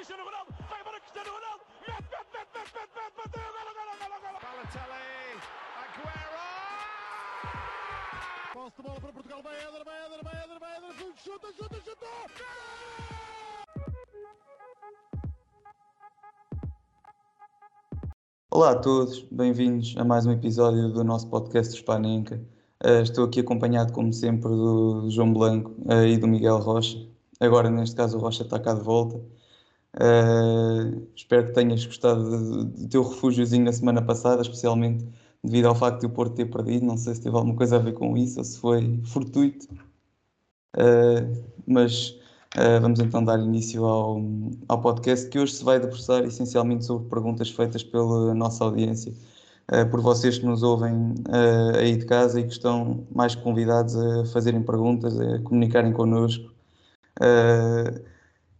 Cristiano Ronaldo, vai embora Cristiano Ronaldo, mete, mete, mete, mete, mete, mete, bateu, golo, golo, golo, golo. Balotelli, Aguero! Posse de bola para Portugal, vai Éder, vai Éder, vai Éder, vai Éder, chuta, chuta, chuta! Olá a todos, bem-vindos a mais um episódio do nosso podcast Hispanenca. Uh, estou aqui acompanhado, como sempre, do, do João Blanco uh, e do Miguel Rocha. Agora, neste caso, o Rocha está cá de volta. Uh, espero que tenhas gostado do, teu refúgiozinho na semana passada, especialmente devido ao facto de o Porto ter perdido. Não sei se teve alguma coisa a ver com isso ou se foi fortuito. mas Uh, vamos então dar início ao, ao podcast que hoje se vai debruçar essencialmente sobre perguntas feitas pela nossa audiência, uh, por vocês que nos ouvem uh, aí de casa e que estão mais convidados a fazerem perguntas, a comunicarem connosco.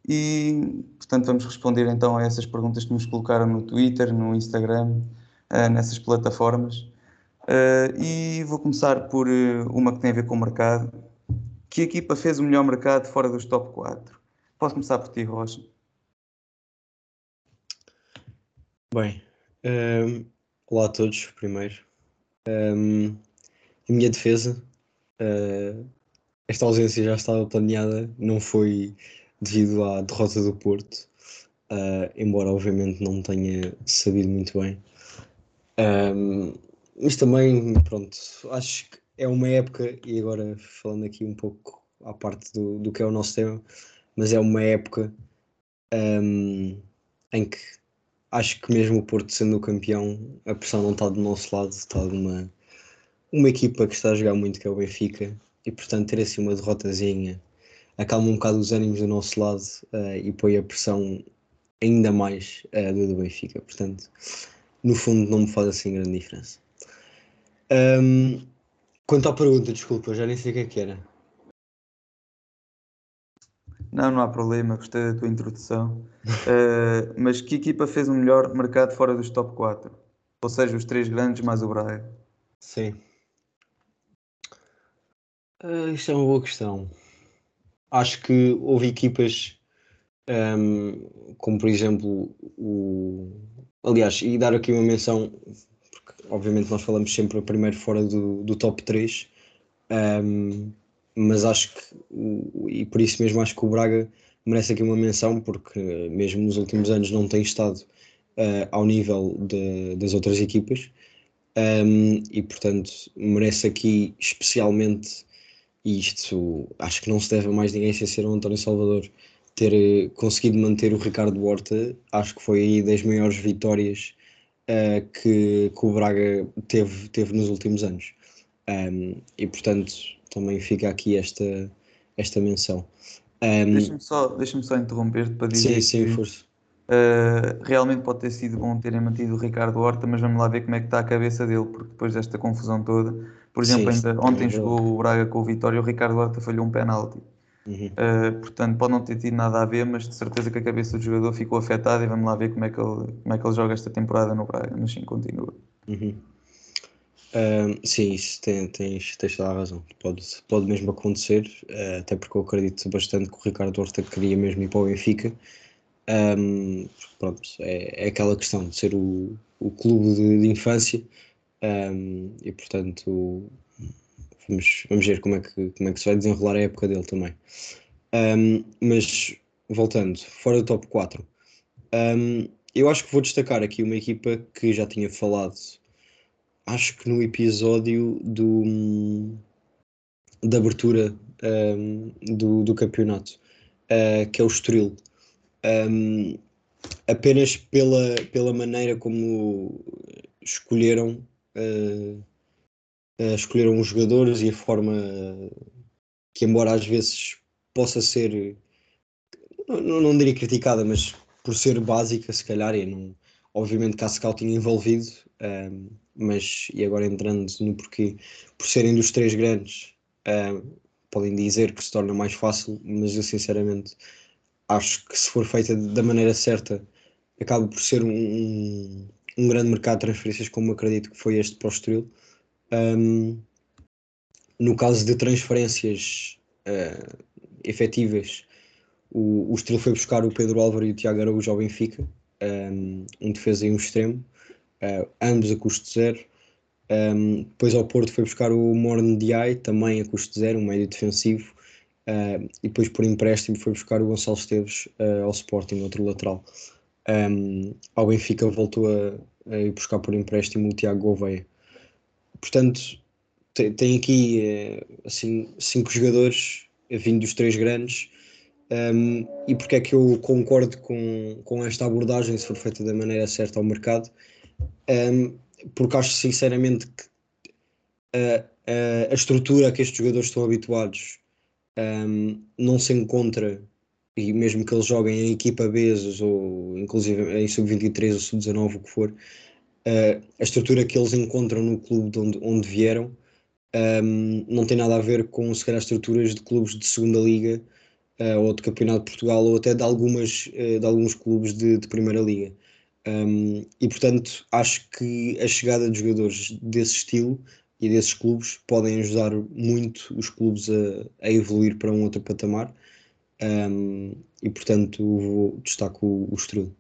E, portanto, vamos responder então a essas perguntas que nos colocaram no Twitter, no Instagram, nessas plataformas. e vou começar por uma que tem a ver com o mercado que equipa fez o melhor mercado fora dos top 4? Posso começar por ti, Rocha? Bem, um, olá a todos, primeiro. Um, em minha defesa, uh, esta ausência já estava planeada, não foi devido à derrota do Porto, uh, embora obviamente não tenha sabido muito bem. Um, mas também, pronto, acho que é uma época, e agora falando aqui um pouco à parte do, do que é o nosso tema, mas é uma época um, em que acho que mesmo o Porto sendo o campeão, a pressão não está do nosso lado, está de uma, uma equipa que está a jogar muito, que é o Benfica, e portanto ter assim uma derrotazinha acalma um bocado os ânimos do nosso lado uh, e põe a pressão ainda mais uh, do, do Benfica. Portanto, no fundo, não me faz assim grande diferença. Um, Quanto à pergunta, desculpa, já nem sei o que é que era. Não, não há problema, gostei da tua introdução. uh, mas que equipa fez o melhor mercado fora dos top 4? Ou seja, os três grandes mais o Braga? Sim. Uh, isto é uma boa questão. Acho que houve equipas um, como por exemplo o. Aliás, e dar aqui uma menção obviamente nós falamos sempre primeiro fora do, do top 3, um, mas acho que, e por isso mesmo acho que o Braga merece aqui uma menção, porque mesmo nos últimos anos não tem estado uh, ao nível de, das outras equipas, um, e portanto merece aqui especialmente, e isto acho que não se deve a mais ninguém sem ser o António Salvador, ter eh, conseguido manter o Ricardo Horta, acho que foi aí das maiores vitórias uh, que, que, o Braga teve, teve nos últimos anos. Um, e portanto também fica aqui esta, esta menção. Um, Deixa-me só, deixa só interromper-te para dizer sim, sim, força. Uh, realmente pode ter sido bom terem mantido o Ricardo Horta, mas vamos lá ver como é que está a cabeça dele, porque depois desta confusão toda, por exemplo, sim, ainda ontem jogou o Braga com o Vitória, o Ricardo Horta falhou um penalti. Uhum. Uh, portanto, pode não ter tido nada a ver, mas de certeza que a cabeça do jogador ficou afetada e vamos lá ver como é que ele, como é que ele joga esta temporada no Braga. Mas sim, continua. Uhum. Uh, sim, isso tem, tens, tens toda a razão. Pode, pode mesmo acontecer, uh, até porque eu acredito bastante que o Ricardo Horta queria mesmo ir para o Benfica. Um, pronto, é, é aquela questão de ser o, o clube de, de infância um, e portanto vamos, vamos ver como é, que, como é que se vai desenrolar a época dele também. Um, mas voltando, fora do top 4, um, eu acho que vou destacar aqui uma equipa que já tinha falado, acho que no episódio do, da abertura do, do campeonato, uh, que é o Estoril. Apenas pela, pela maneira como escolheram uh, uh, escolheram os jogadores e a forma que, embora às vezes possa ser, não, não diria criticada, mas por ser básica, se calhar, e não, obviamente que há scouting envolvido, um, mas e agora entrando no porquê, por serem dos três grandes, um, podem dizer que se torna mais fácil, mas eu sinceramente acho que se for feita da maneira certa, acaba por ser um, um grande mercado de transferências, como acredito que foi este para o Estoril. Um, no caso de transferências uh, efetivas, O, o Estoril foi buscar o Pedro Álvaro e o Tiago Araújo ao Benfica, um, um defesa e um extremo, uh, ambos a custo zero. Um, depois ao Porto foi buscar o Morne Diay, também a custo zero, um médio defensivo. Uh, e depois por empréstimo foi buscar o Gonçalo Esteves uh, ao Sporting, outro lateral. Um, ao Benfica voltou a, a, ir buscar por empréstimo o Tiago Gouveia. Portanto, tem, tem aqui eh, assim, cinco jogadores vindo dos três grandes. Um, e porque é que eu concordo com, com esta abordagem, se for feita da maneira certa ao mercado? Um, porque acho sinceramente que a, a, a, estrutura a que estes jogadores estão habituados um, não se encontra, e mesmo que eles joguem em equipa B ou inclusive em sub-23 ou sub-19, o que for, uh, a estrutura que eles encontram no clube de onde, onde vieram um, não tem nada a ver com se calhar estruturas de clubes de segunda liga uh, ou de campeonato de Portugal ou até de, algumas, uh, de alguns clubes de, de primeira liga. Um, e portanto acho que a chegada de jogadores desse estilo e desses clubes podem ajudar muito os clubes a, a evoluir para um outro patamar um, e portanto vou, destaco o, o.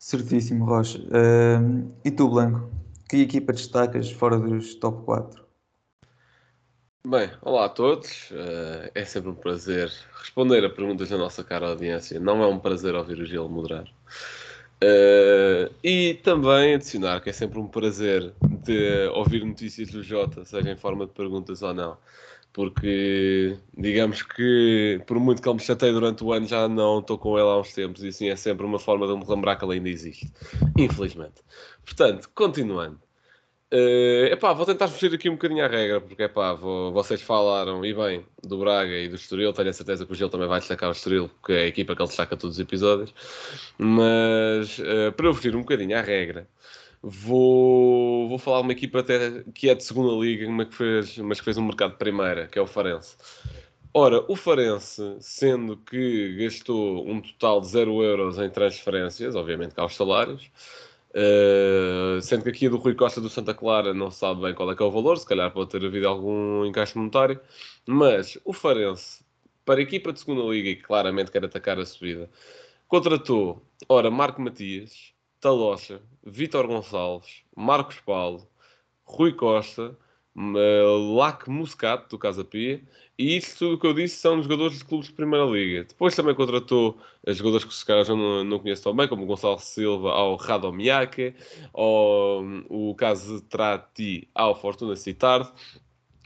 Certíssimo, Rocha. Uh, e tu, Blanco? Que equipa destacas fora dos top 4? Bem, olá a todos. Uh, é sempre um prazer responder a perguntas da nossa cara audiência. Não é um prazer ouvir o Gil moderar. Uh, e também adicionar que é sempre um prazer de ouvir notícias do Jota, seja em forma de perguntas ou não. Porque digamos que por muito que ele me chateie durante o ano já não estou com ele há uns tempos. E assim é sempre uma forma de me lembrar que ele ainda existe. Infelizmente. Portanto, continuando uh, epá, vou tentar fugir aqui um bocadinho à regra porque epá, vou, vocês falaram e bem do Braga e do Estoril tenho a certeza que o Gil também vai destacar o Estoril porque é a equipa que ele destaca todos os episódios mas uh, para eu fugir um bocadinho à regra Vou, vou falar de uma equipa até que é de segunda liga, mas que fez, mas que fez um mercado de primeira, que é o Farense. Ora, o Farense, sendo que gastou um total de 0 euros em transferências, obviamente cá os salários, uh, sendo que aqui do Rui Costa do Santa Clara não sabe bem qual é que é o valor, se calhar pode ter havido algum encaixe monetário, mas o Farense, para a equipa de segunda liga e claramente quer atacar a subida, contratou, ora, Marco Matias, Talocha, Vítor Gonçalves, Marcos Paulo, Rui Costa, Lac Muscat, do Casa Pia, e isso tudo o que eu disse são jogadores de clubes de Primeira Liga. Depois também contratou jogadores que se calhar já não, não conheço tão bem, como Gonçalo Silva ao Radomiaque, ou o caso Trati ao Fortuna Citarde.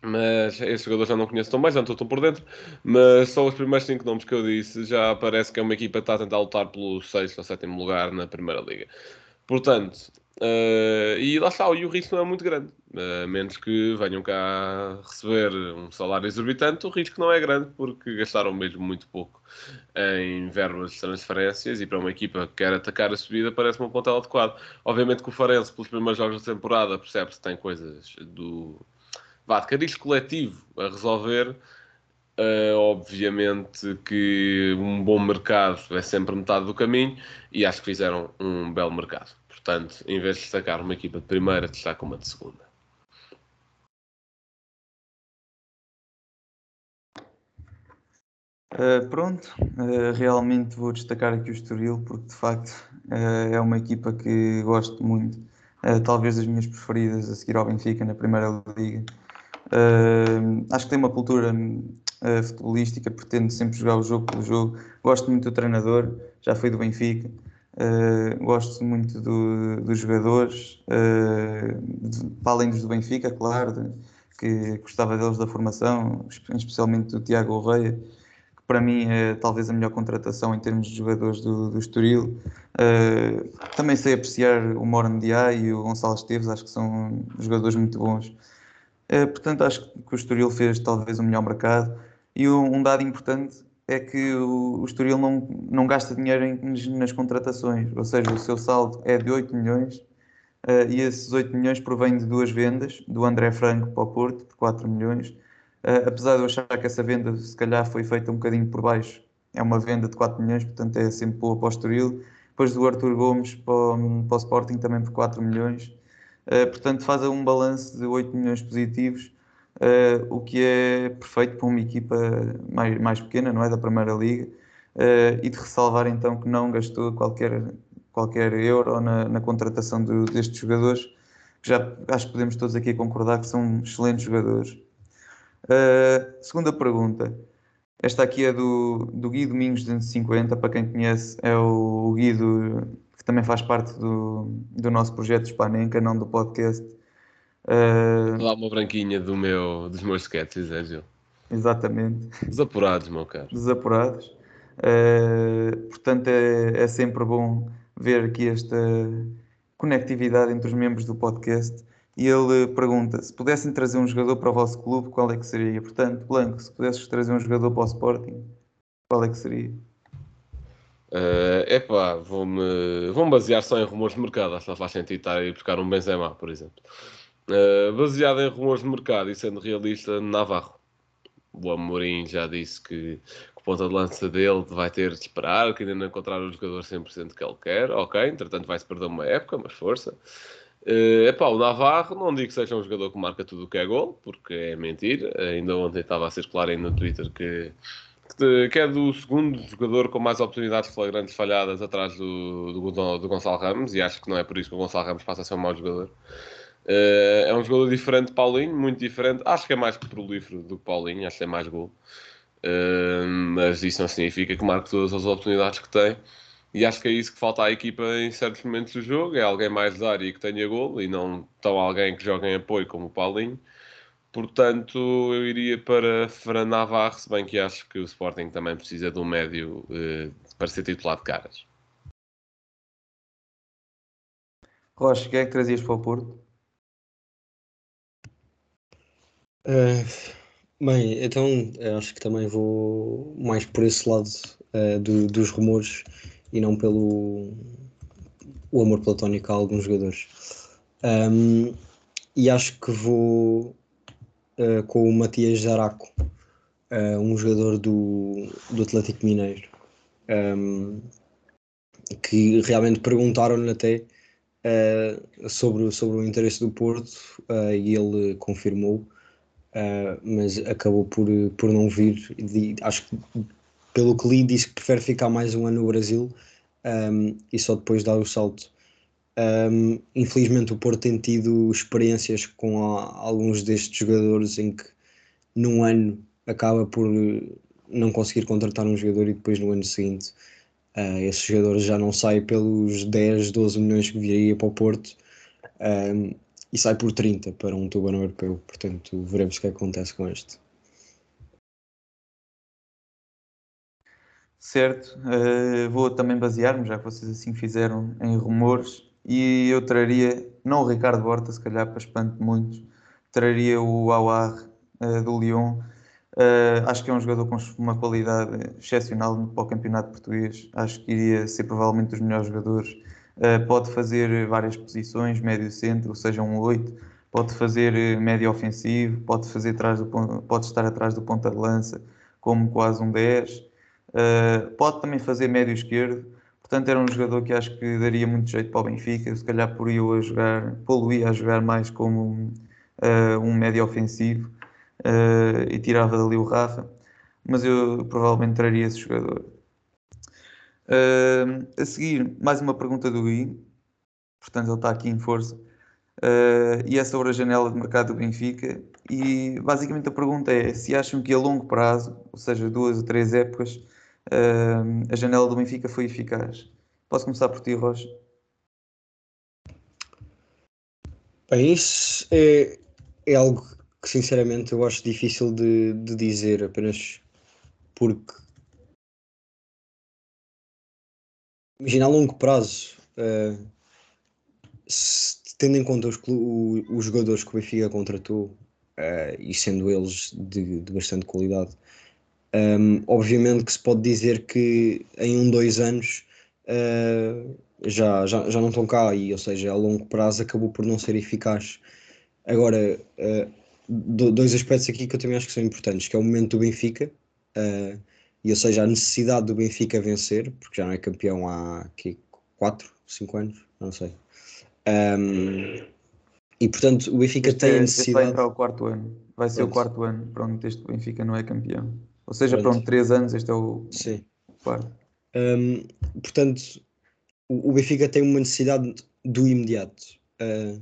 Mas esses jogadores já não conheço tão bem, já não estou tão por dentro. Mas só os primeiros cinco nomes que eu disse já parece que é uma equipa que está a tentar lutar pelo sexto ou sétimo lugar na Primeira Liga. Portanto, uh, e lá está, e o risco não é muito grande. Uh, a menos que venham cá receber um salário exorbitante, o risco não é grande porque gastaram mesmo muito pouco em verbas de transferências e para uma equipa que quer atacar a subida parece-me um ponto adequado. Obviamente que o Farense, pelos primeiros jogos da temporada, percebe-se que tem coisas do vá, de cariz coletivo a resolver, uh, obviamente que um bom mercado é sempre metade do caminho e acho que fizeram um belo mercado. Portanto, em vez de destacar uma equipa de primeira, destaca uma de segunda. Uh, pronto, uh, realmente vou destacar aqui o Estoril porque de facto uh, é uma equipa que gosto muito, talvez das minhas preferidas a seguir ao Benfica na Primeira Liga. Acho que tem uma cultura futebolística, pretende sempre jogar o jogo pelo jogo. Gosto muito do treinador, já foi do Benfica. Uh, gosto muito do, dos jogadores, de, para além dos do Benfica, claro, de, que gostava deles da formação, especialmente do Tiago Correia, que para mim é talvez a melhor contratação em termos de jogadores do, do Estoril. também sei apreciar o Moran Diá e o Gonçalo Esteves, acho que são jogadores muito bons. Eh, portanto, acho que o Estoril fez talvez o melhor mercado. E um, dado importante é que o, o Estoril não, não gasta dinheiro em, nas contratações, ou seja, o seu saldo é de 8 milhões uh, e esses 8 milhões provêm de duas vendas, do André Franco para o Porto, por 4 milhões. Uh, apesar de eu achar que essa venda se calhar foi feita um bocadinho por baixo, é uma venda de 4 milhões, portanto é sempre boa para o Estoril. Depois do Arthur Gomes para, para o Sporting também por 4 milhões. Uh, portanto, faz um balanço de 8 milhões positivos, uh, o que é perfeito para uma equipa mais, mais pequena, não é? Da Primeira Liga, uh, e de ressalvar então que não gastou qualquer, qualquer euro na, na contratação do, destes jogadores, que já acho que podemos todos aqui concordar que são excelentes jogadores. Uh, segunda pergunta. Esta aqui é do, do Guido Domingos 250, para quem conhece, é o Guido que também faz parte do, do nosso projeto Spanenka, não do podcast. Uh... Lá uma branquinha do meu, dos meus sketches, é Gil? Exatamente. Desapurados, meu caro. Desapurados. Uh, portanto, é, é sempre bom ver aqui esta conectividade entre os membros do podcast. E ele pergunta: se pudessem trazer um jogador para o vosso clube, qual é que seria? Portanto, Blanco, se pudesses trazer um jogador para o Sporting, qual é que seria? Uh, epá, vou-me vou basear só em rumores de mercado, acho que não faz sentido estar a buscar um Benzema, por exemplo. Uh, baseado em rumores de mercado e sendo realista, Navarro. O Amorim já disse que, que o ponta de lança dele vai ter de esperar, que ainda não encontraram o jogador 100% que ele quer. Ok, entretanto vai-se perder uma época, mas força. Uh, epá, o Navarro, não digo que seja um jogador que marca tudo o que é gol, porque é mentira. Ainda ontem estava a circular aí no Twitter que, que, que é do segundo jogador com mais oportunidades flagrantes falhadas atrás do, do, do Gonçalo Ramos, e acho que não é por isso que o Gonçalo Ramos passa a ser um mau jogador. Uh, é um jogador diferente de Paulinho, muito diferente. Acho que é mais prolífero do que Paulinho, acho que é mais gol. Uh, mas isso não significa que marque todas as oportunidades que tem. E acho que é isso que falta à equipa em certos momentos do jogo: é alguém mais da área que tenha gol e não tão alguém que jogue em apoio como o Paulinho. Portanto, eu iria para Fran Navarro, se bem que acho que o Sporting também precisa de um médio uh, para ser titular de caras. Rocha, quem é que trazias para o Porto? Uh, bem, então acho que também vou mais por esse lado uh, do, dos rumores e não pelo o amor platónico a alguns jogadores. Um, e acho que vou uh, com o Matias Zaraco, um jogador do, do Atlético Mineiro, um, que realmente perguntaram-lhe até sobre, sobre o interesse do Porto e ele confirmou uh, mas acabou por, por não vir. acho que, pelo que li, disse que prefere ficar mais um ano no Brasil um, e só depois dar o salto. Um, infelizmente, o Porto tem tido experiências com a, alguns destes jogadores em que num ano acaba por não conseguir contratar um jogador e depois no ano seguinte uh, esse jogador já não sai pelos 10, 12 milhões que viria para o Porto. Um, e sai por 30 para um tubarão europeu. Portanto, veremos o que acontece com este. Certo, uh, vou também basear-me, já que vocês assim fizeram, em rumores, e eu traria, não o Ricardo Horta, se calhar para espanto de muitos, traria o Awar uh, do Lyon. Uh, acho que é um jogador com uma qualidade excepcional para o campeonato português. Acho que iria ser provavelmente dos melhores jogadores pode fazer várias posições, médio centro, seja, um 8, pode fazer eh, médio ofensivo, pode, fazer atrás do, pode estar atrás do ponta de lança, como quase um 10, uh, eh, pode também fazer médio esquerdo, portanto era um jogador que acho que daria muito jeito para o Benfica, se calhar por eu a jogar, poluía a jogar mais como um médio ofensivo e tirava dali o Rafa, mas eu provavelmente traria esse jogador. Uh, a seguir, mais uma pergunta do Gui, portanto ele está aqui em força, uh, e é sobre a janela de mercado do Benfica. E basicamente a pergunta é se acham que a longo prazo, ou seja, duas ou três épocas, uh, a janela do Benfica foi eficaz. Posso começar por ti, Rocha? Bem, isso é, é algo que sinceramente eu acho difícil de, de dizer, apenas porque Imagina a longo prazo, uh, se, tendo em conta os, os, jogadores que o Benfica contratou uh, e sendo eles de, de bastante qualidade, um, obviamente que se pode dizer que em um, dois anos uh, já, já, já não estão cá e, ou seja, a longo prazo acabou por não ser eficaz. Agora, dois aspectos aqui que eu também acho que são importantes, que é o momento do Benfica, e ou seja, a necessidade do Benfica vencer, porque já não é campeão há aqui 4, 5 anos, não sei. Um, E portanto o Benfica Este, tem a é- vai necessidade. entrar o quarto ano. Vai ser o Pronto. quarto ano. Pronto, este Benfica não é campeão. Ou seja, Pronto. pronto, três anos, este é o Sim. quarto. Hum, portanto, o, o Benfica tem uma necessidade do imediato. Uh,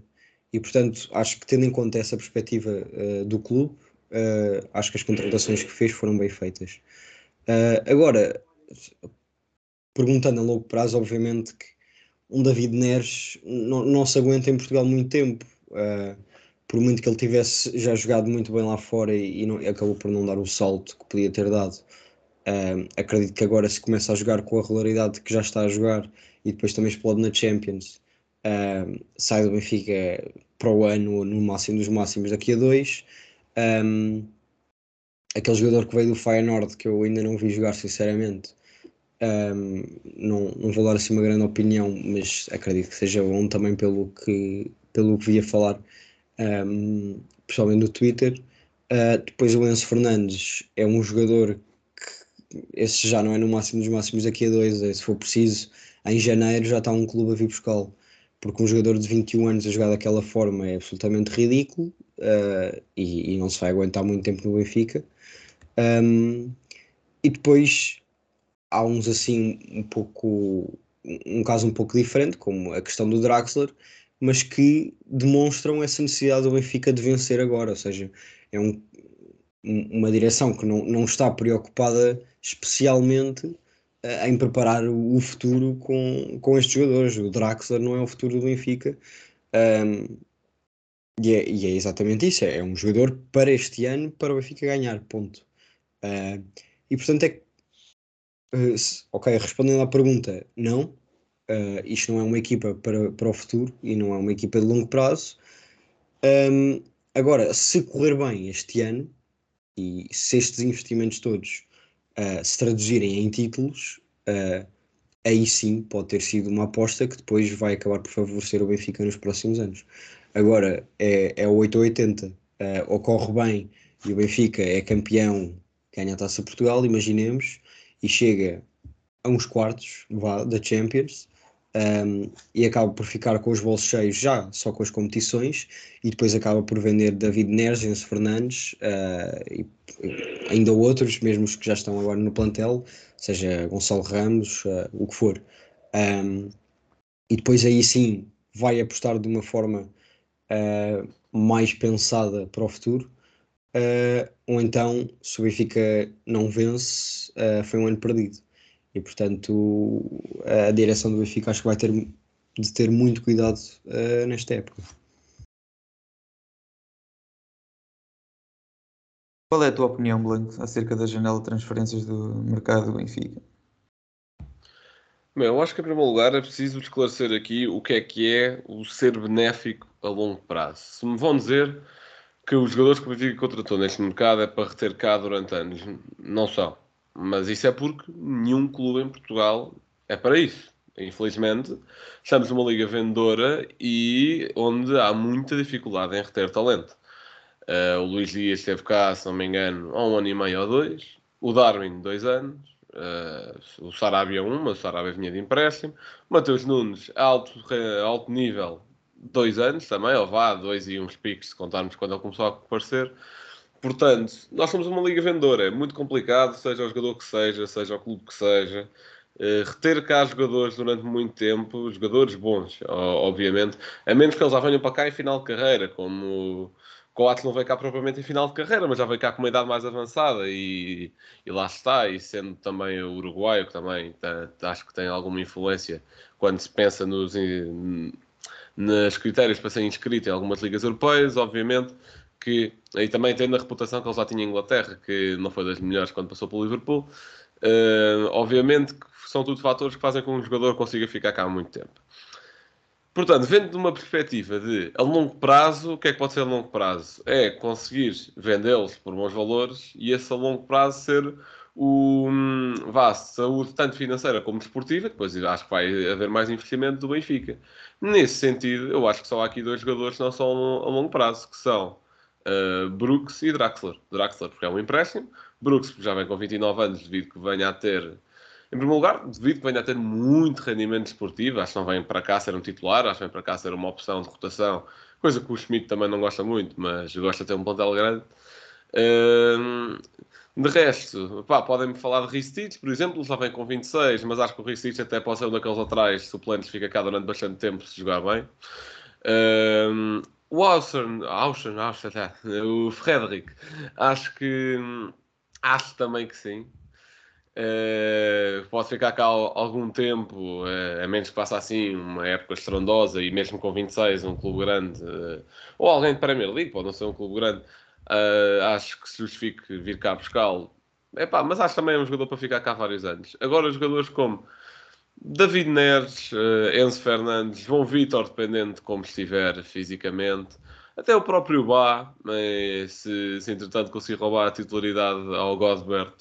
e portanto, acho que tendo em conta essa perspectiva uh, do clube, uh, acho que as contratações que fez foram bem feitas. Uh, agora, perguntando a longo prazo, obviamente que um David Neres não, não se aguenta em Portugal muito tempo. Uh, por muito que ele tivesse já jogado muito bem lá fora e, e não- acabou por não dar o salto que podia ter dado. Um, acredito que agora se começa a jogar com a regularidade que já está a jogar e depois também explode na Champions, um, sai do Benfica para o ano no máximo dos máximos daqui a dois. Um, aquele jogador que veio do Feyenoord que eu ainda não vi jogar sinceramente, um, não, não vou dar assim uma grande opinião, mas acredito que seja bom também pelo que, pelo que vi a falar, um, pessoalmente no Twitter. Uh, depois o Enzo Fernandes é um jogador que esse já não é no máximo dos máximos daqui a dois, se for preciso, em janeiro já está um clube a vir buscá-lo, porque um jogador de 21 anos a jogar daquela forma é absolutamente ridículo uh, e, e não se vai aguentar muito tempo no Benfica. Um, e depois há uns assim um pouco um caso um pouco diferente, como a questão do Draxler, mas que demonstram essa necessidade do Benfica de vencer agora, ou seja, é um, um- uma direção que não, não está preocupada especialmente em preparar o, futuro com, com estes jogadores. O Draxler não é o futuro do Benfica. Um, e, é, e é exatamente isso, é, é um jogador para este ano, para o Benfica ganhar, ponto. Uh, e portanto é que, uh, ok, respondendo à pergunta, não, Uh, isto não é uma equipa para, para o futuro e não é uma equipa de longo prazo. Um, agora, se correr bem este ano e se estes investimentos todos uh, se traduzirem em títulos, uh, aí sim pode ter sido uma aposta que depois vai acabar por favorecer o Benfica nos próximos anos. Agora, é, é o 8 ou 80, uh, ou corre bem e o Benfica é campeão, ganha a Taça Portugal, imaginemos, e chega a uns quartos vá, da Champions um, e acaba por ficar com os bolsos cheios já só com as competições e depois acaba por vender David Neres, Enzo Fernandes uh, e ainda outros, mesmo os que já estão agora no plantel, seja Gonçalo Ramos, uh, o que for. Um, e depois aí sim vai apostar de uma forma uh, mais pensada para o futuro. Uh, ou então, se o Benfica não vence, uh, foi um ano perdido. E portanto, a direção do Benfica acho que vai ter de ter muito cuidado uh, nesta época. Qual é a tua opinião, Blanco, acerca da janela de transferências do mercado do Benfica? Bem, eu acho que em primeiro lugar é preciso esclarecer aqui o que é que é o ser benéfico a longo prazo. Se me vão dizer que os jogadores que o Benfica contratou neste mercado é para reter cá durante anos, não são. Mas isso é porque nenhum clube em Portugal é para isso. Infelizmente, estamos numa liga vendedora e onde há muita dificuldade em reter talento. Uh, o Luís Dias esteve cá, se não me engano, há um ano e meio ou dois. O Darwin, dois anos. Uh, o Sarabia, um, mas o Sarabia vinha de empréstimo. Mateus Nunes, alto, re- alto nível, dois anos também, ou vá, dois e uns picos, se contarmos quando ele começou a aparecer. Portanto, nós somos uma liga vendedora, é muito complicado, seja o jogador que seja, seja o clube que seja. Uh, reter cá jogadores durante muito tempo, jogadores bons, obviamente, a menos que eles já venham para cá em final de carreira, como Coates não veio cá propriamente em final de carreira, mas já veio cá com uma idade mais avançada e, e lá está, e sendo também o uruguaio, que também tá- tá- acho que tem alguma influência quando se pensa nos, nos critérios para ser inscrito em algumas ligas europeias, obviamente, que aí também tendo a reputação que ele já tinha em Inglaterra, que não foi das melhores quando passou pelo Liverpool, eh, obviamente são tudo fatores que fazem com que um jogador consiga ficar cá há muito tempo. Portanto, vendo de uma perspectiva de a longo prazo, o que é que pode ser a longo prazo? É conseguir vendê-los por bons valores e esse a longo prazo ser o hum, vá, saúde tanto financeira como desportiva, depois acho que vai haver mais investimento do Benfica. Nesse sentido, eu acho que só há aqui dois jogadores que não são a longo prazo, que são uh, Brooks e Draxler. Draxler porque é um empréstimo, Brooks porque já vem com 29 anos devido que venha a ter Em primeiro lugar, devido que venha a ter muito rendimento esportivo, acho que não vem para cá ser um titular, acho que vem para cá ser uma opção de rotação, coisa que o Schmidt também não gosta muito, mas gosta de ter um plantel grande. Hum, de resto, podem-me falar de Ristich, por exemplo, já vem com 26, mas acho que o Ristich até pode ser um daqueles atrás suplentes, fica cá durante bastante tempo se jogar bem. Um, o Ausen, Ausen, Ausen, o Frederick, acho que acho também que sim. Uh, pode ficar cá algum tempo, uh, a menos que faça assim uma época estrondosa e mesmo com 26, um clube grande, uh, ou alguém de Premier League, pode não ser um clube grande, acho que se justifique vir cá buscá-lo. mas acho também é um jogador para ficar cá vários anos. Agora, jogadores como David Neres, uh, Enzo Fernandes, João Vitor, dependendo de como estiver fisicamente, até o próprio Bá, se, se entretanto conseguir roubar a titularidade ao Godbert.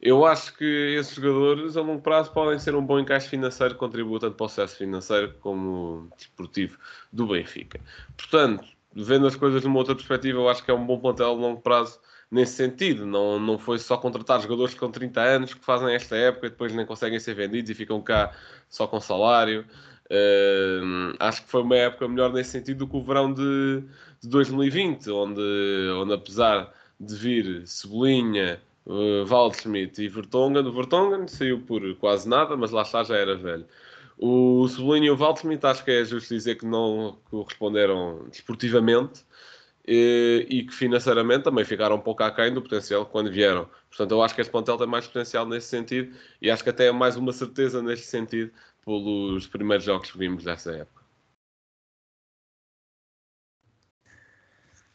Eu acho que esses jogadores a longo prazo podem ser um bom encaixe financeiro, contribuir tanto para o sucesso financeiro como desportivo do Benfica. Portanto, vendo as coisas numa outra perspectiva, eu acho que é um bom plantel a longo prazo nesse sentido. Não, não foi só contratar jogadores com 30 anos que fazem esta época e depois nem conseguem ser vendidos e ficam cá só com salário. Uh, acho que foi uma época melhor nesse sentido do que o verão de, de 2020, onde, onde apesar de vir Cebolinha, uh, Waldschmidt e Vertonghen, o Vertonghen saiu por quase nada, mas lá está, já era velho. O Cebolinha e o Valtmit acho que é justo dizer que não corresponderam desportivamente e, e, que financeiramente também ficaram um pouco aquém do potencial quando vieram. Portanto, eu acho que este plantel tem mais potencial nesse sentido e acho que até é mais uma certeza neste sentido pelos primeiros jogos que vimos dessa época.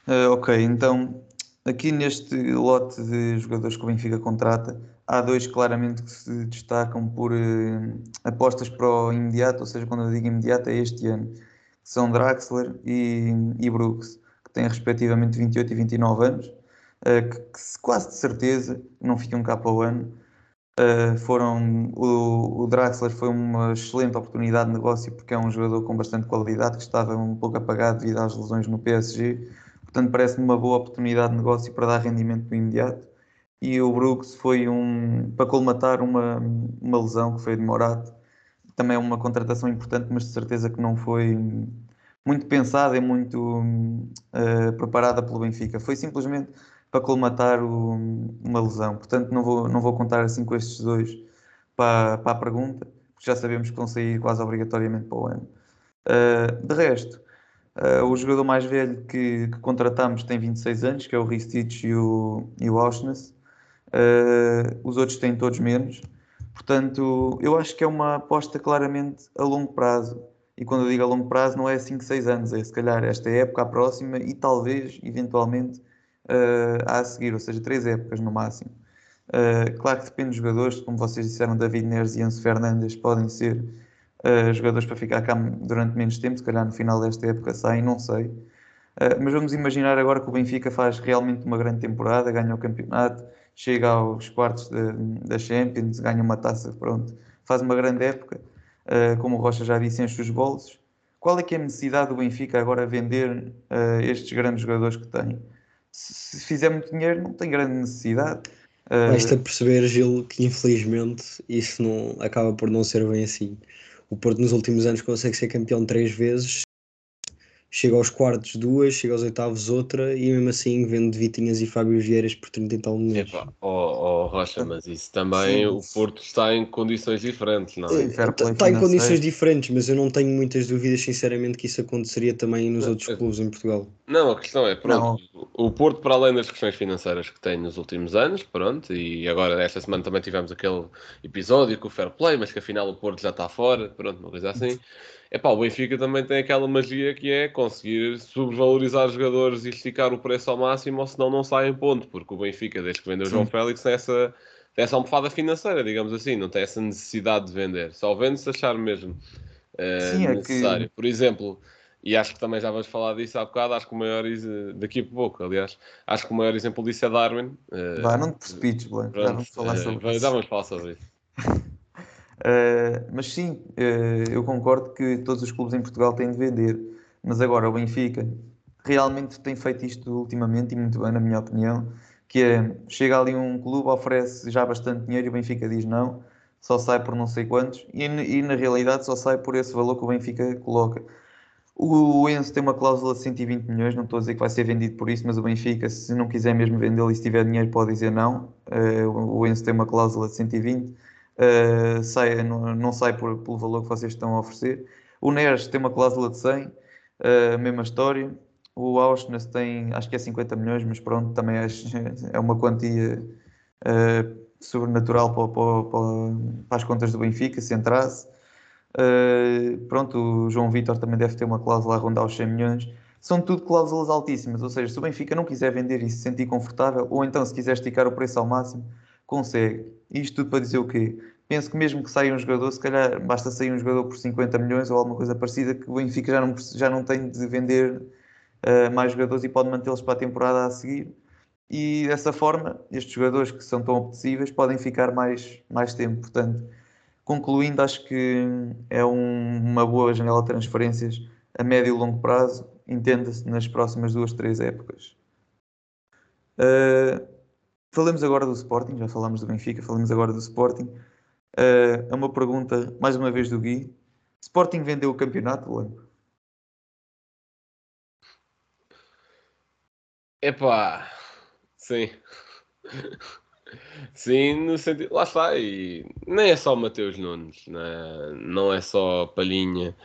Uh, ok, então aqui neste lote de jogadores que o Benfica contrata, há dois claramente que se destacam por uh, apostas para o imediato, ou seja, quando eu digo imediato é este ano, que são Draxler e, e Brooks, têm respectivamente 28 e 29 anos, uh, que, que, quase de certeza não ficam cá para o ano. Uh, foram o, o, Draxler foi uma excelente oportunidade de negócio porque é um jogador com bastante qualidade que estava um pouco apagado devido às lesões no PSG portanto parece-me uma boa oportunidade de negócio para dar rendimento no imediato e o Brooks foi um para colmatar uma, uma lesão que foi de Morato. Também é uma contratação importante, mas de certeza que não foi muito pensada e muito uh, preparada pelo Benfica. Foi simplesmente para colmatar o, uma lesão. Portanto, não vou, não vou contar assim com estes dois para, para a pergunta, porque já sabemos que vão sair quase obrigatoriamente para o ano. Uh, de resto, Uh, o jogador mais velho que, que contratamos tem 26 anos, que é o Ristich e o, e o. Uh, os outros têm todos menos. Portanto, eu acho que é uma aposta claramente a longo prazo. E quando eu digo a longo prazo, não é 5, 6 anos, é se calhar esta época, a próxima e talvez, eventualmente, uh, a seguir, ou seja, três épocas no máximo. Uh, claro que depende dos jogadores, como vocês disseram, David Neres e Enzo Fernandes podem ser uh, jogadores para ficar cá durante menos tempo, se calhar no final desta época saem, não sei. Uh, mas vamos imaginar agora que o Benfica faz realmente uma grande temporada, ganha o campeonato, chega aos quartos da Champions, ganha uma taça, pronto, faz uma grande época, uh, como o Rocha já disse, enche os bolsos. Qual é que é a necessidade do Benfica agora vender uh, estes grandes jogadores que tem? Se, se, fizer muito dinheiro, não tem grande necessidade. Uh, Basta perceber, Gil, que infelizmente isso não acaba por não ser bem assim. O Porto nos últimos anos consegue ser campeão três vezes, chega aos quartos duas, chega aos oitavos outra e mesmo assim vende Vitinhas e Fábio Vieiras por 30 e tal milhões. Epa, oh, oh, Rocha, mas isso também Sim. o Porto está em condições diferentes, não é? Está, está em condições diferentes, mas eu não tenho muitas dúvidas, sinceramente, que isso aconteceria também nos outros clubes em Portugal. Não, a questão é, pronto, não. o Porto, para além das questões financeiras que tem nos últimos anos, pronto, e agora esta semana também tivemos aquele episódio com o Fair Play, mas que afinal o Porto já está fora, pronto, uma coisa assim. Epá, o Benfica também tem aquela magia que é conseguir sobrevalorizar jogadores e esticar o preço ao máximo, ou senão não sai em ponto, porque o Benfica, desde que vendeu o João Félix, tem essa, tem essa almofada financeira, digamos assim, não tem essa necessidade de vender. Só vende se achar mesmo uh, Sim, necessário. É que... Por exemplo, e acho que também já vamos falar disso há bocado, acho que o maior, daqui a pouco, aliás, acho que o maior exemplo disso é Darwin. Uh, Vá, não te precipites, já vamos falar sobre uh, isso. Já vamos falar sobre isso. Uh, mas sim, uh, eu concordo que todos os clubes em Portugal têm de vender. Mas agora o Benfica realmente tem feito isto ultimamente e muito bem, na minha opinião. Que é, chega ali um clube, oferece já bastante dinheiro e o Benfica diz não. só sai por não sei quantos e, e na realidade só sai por esse valor que o Benfica coloca. O Enzo tem uma cláusula de 120 milhões, não estou a dizer que vai ser vendido por isso, mas o Benfica, se não quiser mesmo vendê-lo e se tiver dinheiro, pode dizer não. Uh, o Enzo tem uma cláusula de 120, uh, sai, não, não, sai por, pelo valor que vocês estão a oferecer. O Neres tem uma cláusula de 100, uh, mesma história. O Auschwitz tem, acho que é 50 milhões, mas pronto, também é, é uma quantia uh, sobrenatural para, para, para, as contas do Benfica, se entrasse. Uh, pronto, o João Vitor também deve ter uma cláusula a rondar os 100 milhões. São tudo cláusulas altíssimas, ou seja, se o Benfica não quiser vender e se sentir confortável, ou então se quiser esticar o preço ao máximo, consegue. Isto tudo para dizer o quê? Penso que mesmo que saia um jogador, se calhar basta sair um jogador por 50 milhões ou alguma coisa parecida, que o Benfica já não, já não tem de vender uh, mais jogadores e pode mantê-los para a temporada a seguir. E dessa forma, estes jogadores que são tão apetecíveis podem ficar mais, mais tempo. Portanto, concluindo, acho que é um, uma boa janela de transferências a médio e longo prazo, entenda-se nas próximas duas, três épocas. Uh, falemos agora do Sporting, já falámos do Benfica, falamos agora do Sporting. Uh, é uma pergunta, mais uma vez, do Gui. Sporting vendeu o campeonato? Epá, sim. Sim, no sentido. Lá está, e nem é só Mateus Nunes, né? não é só Palhinha.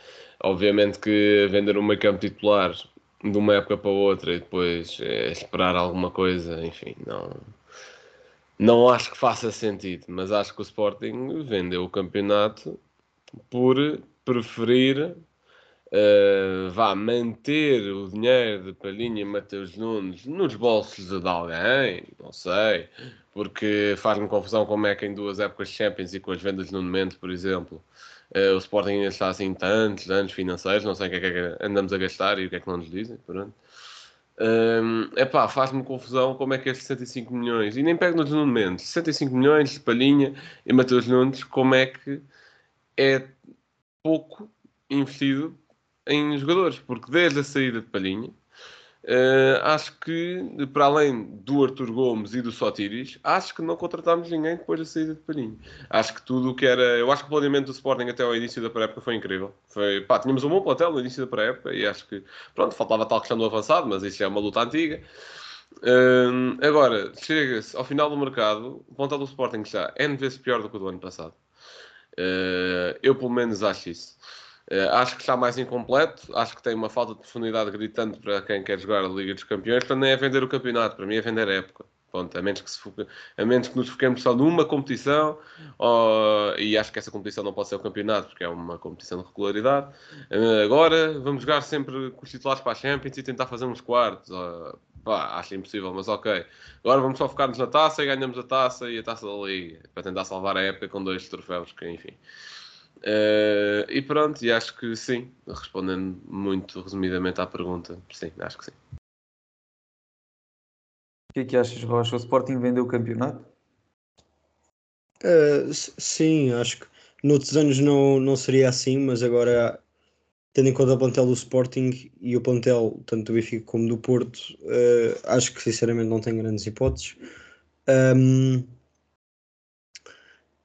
Obviamente que vender um meio campo titular de uma época para outra e depois é esperar alguma coisa, enfim, não, não acho que faça sentido, mas acho que o Sporting vendeu o campeonato por preferir uh, vá manter o dinheiro de Palhinha e Mateus Nunes nos bolsos de alguém, não sei, porque faz-me confusão como é que em duas épocas de Champions e com as vendas no momento, por exemplo, uh, o Sporting ainda está assim tantos anos financeiros, não sei o que é que andamos a gastar e o que é que não nos dizem, pronto. Um, epá, faz-me confusão como é que é 65 milhões, e nem pego nos monumentos, 65 milhões de Palhinha e Mateus Nunes, como é que é pouco investido em jogadores, porque desde a saída de Palhinha, uh, acho que, para além do Arthur Gomes e do Sotiris, acho que não contratámos ninguém depois da saída de Palhinha. Acho que tudo o que era. Eu acho que o planeamento do Sporting até ao início da pré-época foi incrível. Foi, pá, tínhamos um bom plantel no início da pré-época e acho que, pronto, faltava tal questão do avançado, mas isso já é uma luta antiga. Uh, agora, chega-se ao final do mercado, o plantel do Sporting está N vezes pior do que o do ano passado. Uh, eu, pelo menos, acho isso. Uh, acho que está mais incompleto, acho que tem uma falta de profundidade gritante para quem quer jogar a Liga dos Campeões, para nem é vender o campeonato, para mim é vender a época. Ponto. A, menos que foque, a menos que nos foquemos só numa competição, e acho que essa competição não pode ser o campeonato, porque é uma competição de regularidade. Uh, agora vamos jogar sempre com os titulares para a Champions e tentar fazer uns quartos. Uh, pá, acho impossível, mas ok. Agora vamos só focar-nos na taça e ganhamos a taça e a taça da Liga, para tentar salvar a época com dois troféus, que enfim. Uh, e pronto, e acho que sim, respondendo muito resumidamente à pergunta, sim, acho que sim. O que é que achas, Rocha? O Sporting vendeu o campeonato? Uh, sim, acho que noutros anos não, não seria assim, mas agora, tendo em conta o plantel do Sporting e o plantel tanto do Benfica como do Porto, uh, acho que sinceramente não tem grandes hipóteses. Um,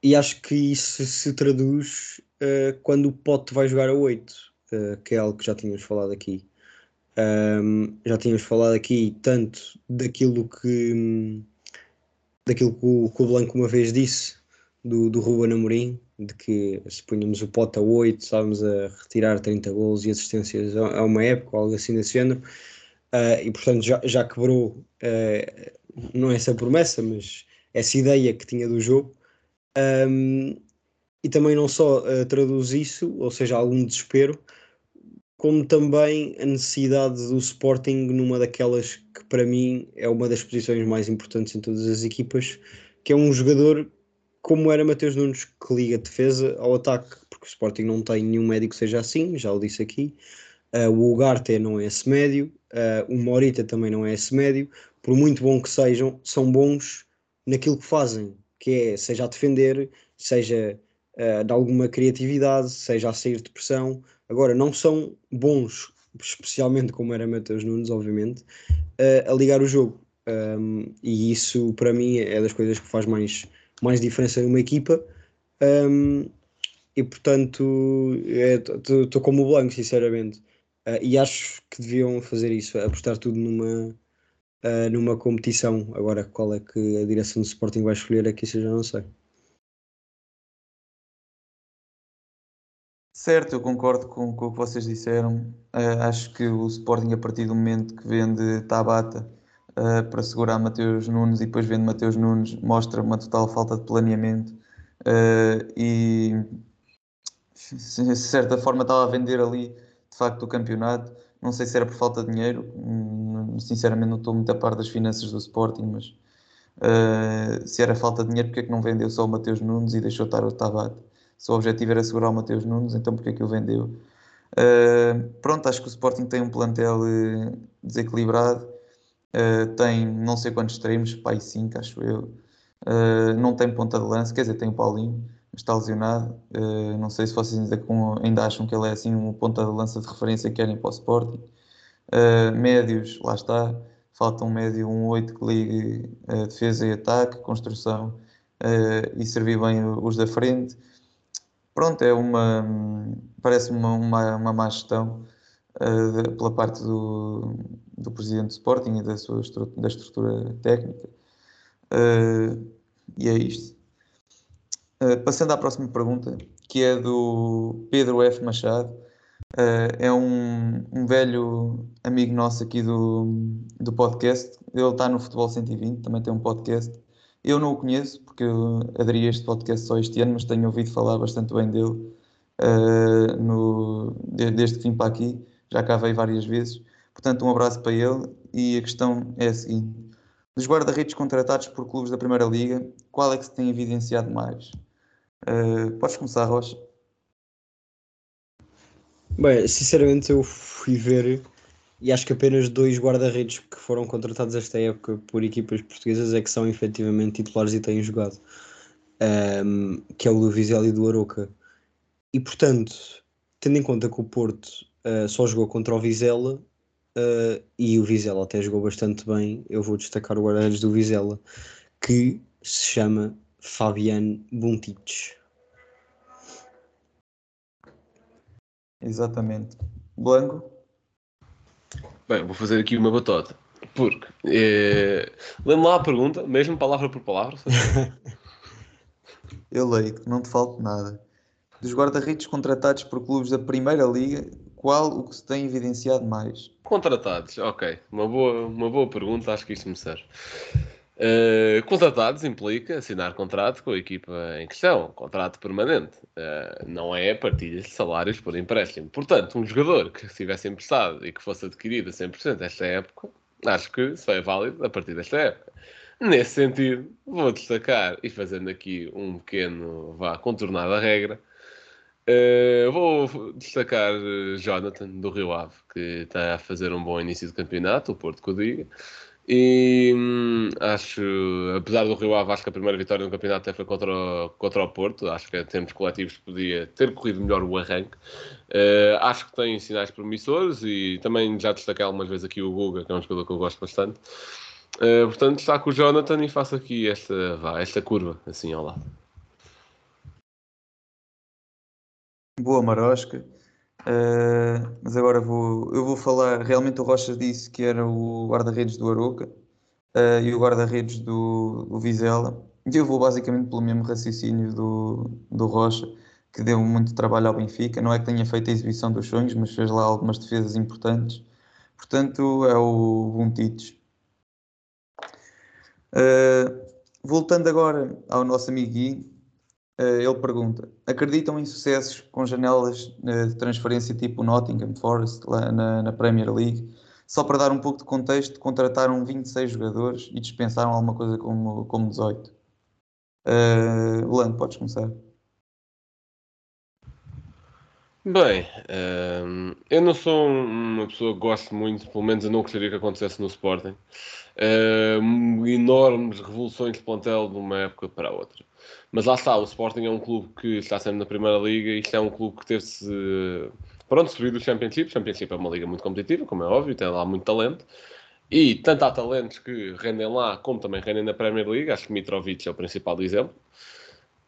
e acho que isso se traduz uh, quando o Pote vai jogar a 8, uh, que é algo que já tínhamos falado aqui. Um, já tínhamos falado aqui tanto daquilo que daquilo que o, que o Blanco uma vez disse do, do Ruben Amorim, de que se punhamos o pote a 8, estávamos a retirar 30 gols e assistências a, a uma época, algo assim desse género, uh, e portanto já, já quebrou, uh, não essa promessa, mas essa ideia que tinha do jogo. Um, e também não só uh, traduz isso, ou seja, algum desespero, como também a necessidade do Sporting numa daquelas que para mim é uma das posições mais importantes em todas as equipas, que é um jogador como era Mateus Nunes, que liga defesa ao ataque, porque o Sporting não tem nenhum médico que seja assim, já o disse aqui. Uh, o Ugarte não é esse médio, uh, o Morita também não é esse médio. Por muito bom que sejam, são bons naquilo que fazem, que é seja a defender, seja uh, de alguma criatividade, seja a sair de pressão. Agora, não são bons, especialmente como era Matheus Nunes, obviamente, uh, a ligar o jogo. Um, e isso, para mim, é das coisas que faz mais, mais diferença numa equipa. Um, e portanto, estou como o Blanco, sinceramente. Uh, e acho que deviam fazer isso, apostar tudo numa, uh, numa competição. Agora, qual é que a direção do Sporting vai escolher aqui, isso eu já não sei. Certo, eu concordo com, com o que vocês disseram. Uh, acho que o Sporting, a partir do momento que vende Tabata uh, para segurar Mateus Nunes e depois vende Mateus Nunes, mostra uma total falta de planeamento uh, e, de certa forma, estava a vender ali, de facto, o campeonato. Não sei se era por falta de dinheiro, hum, sinceramente, não estou muito a par das finanças do Sporting, mas se era falta de dinheiro, porque é que não vendeu só o Mateus Nunes e deixou estar o Tabata? Se o objetivo era segurar o Mateus Nunes, então porque é que o vendeu? Uh, pronto, acho que o Sporting tem um plantel uh, desequilibrado, uh, tem não sei quantos extremos, pai 5, acho eu, não tem ponta de lança, quer dizer, tem o Paulinho, mas está lesionado, não sei se vocês ainda, ainda, acham que ele é assim um ponta de lança de referência que querem para o Sporting. médios, lá está, falta um médio, um 8 que ligue defesa e ataque, construção e servir bem os da frente pronto, é uma. parece-me uma, uma, uma má gestão uh, de, pela parte do, do presidente do Sporting e da sua estrutura, da estrutura técnica. Uh, e é isto. Uh, passando à próxima pergunta, que é do Pedro F. Machado. é um, um velho amigo nosso aqui do, do podcast. Ele está no Futebol 120, também tem um podcast eu não o conheço, porque aderi a este podcast só este ano, mas tenho ouvido falar bastante bem dele uh, no, desde que vim para aqui. Já cá veio várias vezes. Portanto, um abraço para ele. E a questão é a seguinte: dos guarda-redes contratados por clubes da Primeira Liga, qual é que se tem evidenciado mais? Uh, podes começar, Rocha? Bem, sinceramente, eu fui ver e acho que apenas dois guarda-redes que foram contratados esta época por equipas portuguesas é que são efetivamente titulares e têm jogado, um, que é o do Vizela e do Aroca. E portanto, tendo em conta que o Porto uh, só jogou contra o Vizela uh, e o Vizela até jogou bastante bem, eu vou destacar o guarda-redes do Vizela, que se chama Fabian Buntic. Exatamente. Blanco? Bem, vou fazer aqui uma batota. Porque. É... Lá a pergunta, mesmo palavra por palavra. Eu leio, não te falte nada. Dos guarda-redes contratados por clubes da Primeira Liga, qual o que se tem evidenciado mais? Contratados, ok. Uma boa, uma boa pergunta, acho que isto me serve. Contratados implica assinar contrato com a equipa em questão, contrato permanente. Uh, não é partilha de salários por empréstimo. Portanto, um jogador que estivesse emprestado e que fosse adquirido a 100% esta época, acho que só é válido a partir desta época. Nesse sentido, vou destacar, e fazendo aqui um pequeno, vá, contornar a regra, uh, vou destacar Jonathan, do Rio Ave, que está a fazer um bom início de campeonato, o Porto que o diga, e hum, acho, apesar do Rio Ave, acho que a primeira vitória no campeonato até foi contra o, contra o Porto. Acho que em termos coletivos podia ter corrido melhor o arranque. Uh, acho que tem sinais promissores e também já destaquei algumas vezes aqui o Guga, que é um jogador que eu gosto bastante. Uh, portanto, com o Jonathan e faço aqui esta, vá, esta curva, assim ao lado. Boa Marosca. Uh, mas agora vou, eu vou falar. Realmente o Rocha disse que era o guarda-redes do Aroca uh, e o guarda-redes do, do Vizela. E eu vou basicamente pelo mesmo raciocínio do, do Rocha, que deu muito trabalho ao Benfica. Não é que tenha feito a exibição dos sonhos, mas fez lá algumas defesas importantes. Portanto, é o Buntites. Uh, voltando agora ao nosso amigo Gui, ele pergunta: acreditam em sucessos com janelas eh, de transferência tipo Nottingham Forest lá na, na, Premier League? Só para dar um pouco de contexto, contrataram 26 jogadores e dispensaram alguma coisa como, como 18. Uh, Lando, podes começar. Bem, um, eu não sou uma pessoa que gosto muito, pelo menos eu não gostaria que acontecesse no Sporting, um, enormes revoluções de plantel de uma época para a outra. Mas lá está, o Sporting é um clube que está sempre na Primeira Liga e isto é um clube que teve-se. Pronto, subido do Championship. O Championship é uma liga muito competitiva, como é óbvio, tem lá muito talento. E tanto há talentos que rendem lá, como também rendem na Premier League. Acho que Mitrovic é o principal exemplo.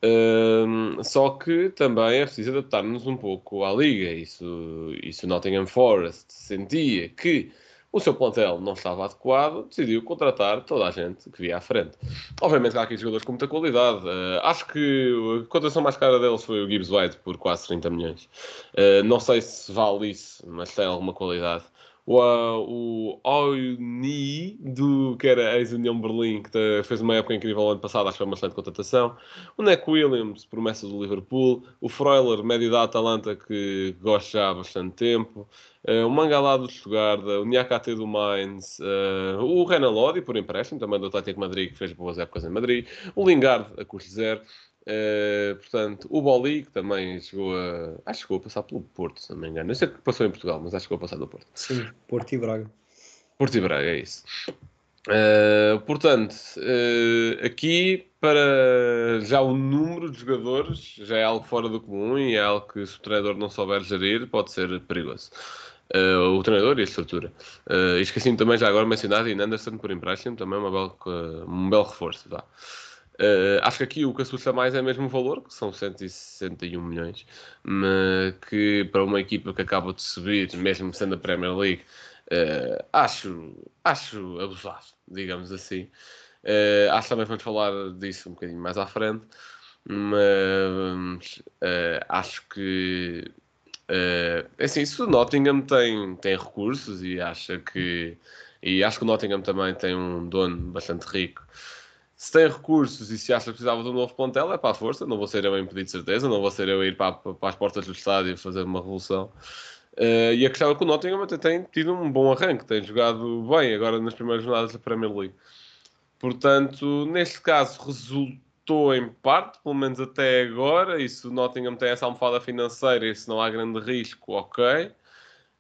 Um, só que também é preciso adaptar-nos um pouco à liga. Isso, isso Nottingham Forest sentia que o seu plantel não estava adequado, decidiu contratar toda a gente que via à frente. Obviamente há aqui jogadores com muita qualidade. Uh, acho que a contratação mais cara deles foi o Gibbs White por quase 30 milhões. Uh, não sei se vale isso, mas tem alguma qualidade o, o Ouni, do, que era ex-União Berlim, que fez uma época incrível ano passado, acho que foi uma excelente contratação. O Neck Williams, promessa do Liverpool. O Freuler, médio da Atalanta, que gosto já há bastante tempo. Uh, o Mangalá do Stuttgart, o Niakate do Mainz, uh, o Renan Lodi, por empréstimo, também do Atlético Madrid, que fez boas épocas em Madrid. O Lingard, a custo zero. Uh, portanto, o Boli, que também chegou a. Acho que chegou a passar pelo Porto, se não me engano. Não sei que passou em Portugal, mas acho que chegou a passar do Porto. Sim, Porto e Braga. Porto e Braga, é isso. Uh, portanto, uh, aqui para já o número de jogadores já é algo fora do comum e é algo que se o treinador não souber gerir pode ser perigoso. Uh, o treinador e a estrutura. Uh, esqueci-me também já agora mencionar em Anderson por empréstimo, também uma belo, um belo reforço. Tá? Uh, acho que aqui o que assusta mais é mesmo o valor, que são 161 milhões, mas que para uma equipa que acaba de subir, mesmo sendo a Premier League, uh, acho, acho abusado, digamos assim. Uh, acho também vamos falar disso um bocadinho mais à frente, mas acho que assim, se o Nottingham tem, tem recursos e acha que e acho que o Nottingham também tem um dono bastante rico se tem recursos e se acha que precisava de um novo plantel, é para a força. Não vou ser eu a impedir de certeza, não vou ser eu a ir para, para as portas do estádio fazer uma revolução. Uh, e a questão é que o Nottingham até tem tido um bom arranque, tem jogado bem agora nas primeiras jornadas da Premier League. Portanto, neste caso, resultou em parte, pelo menos até agora. E se o Nottingham tem essa almofada financeira e se não há grande risco, ok.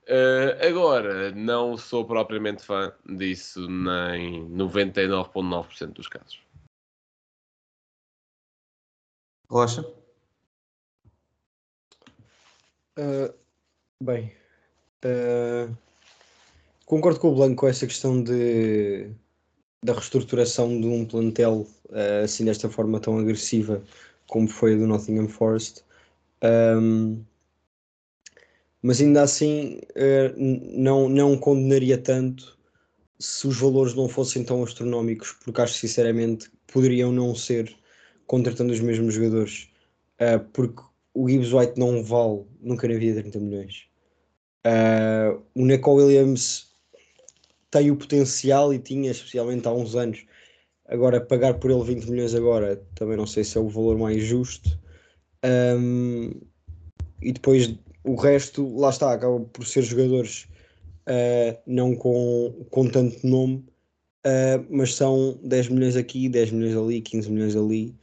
Uh, agora, não sou propriamente fã disso nem 99,9% dos casos. Rocha? Uh, bem, uh, concordo com o Blanco com essa questão de, da reestruturação de um plantel uh, assim desta forma tão agressiva como foi a do Nottingham Forest. Um, mas ainda assim não, não condenaria tanto se os valores não fossem tão astronómicos, porque acho sinceramente poderiam não ser contratando os mesmos jogadores, uh, porque o Gibbs White não vale nunca na vida 30 milhões. Uh, o Neco Williams tem o potencial e tinha, especialmente há uns anos. Agora, pagar por ele 20 milhões agora, também não sei se é o valor mais justo. Um, e depois o resto, lá está, acaba por ser jogadores uh, não com, com tanto nome, uh, mas são 10 milhões aqui, 10 milhões ali, 15 milhões ali.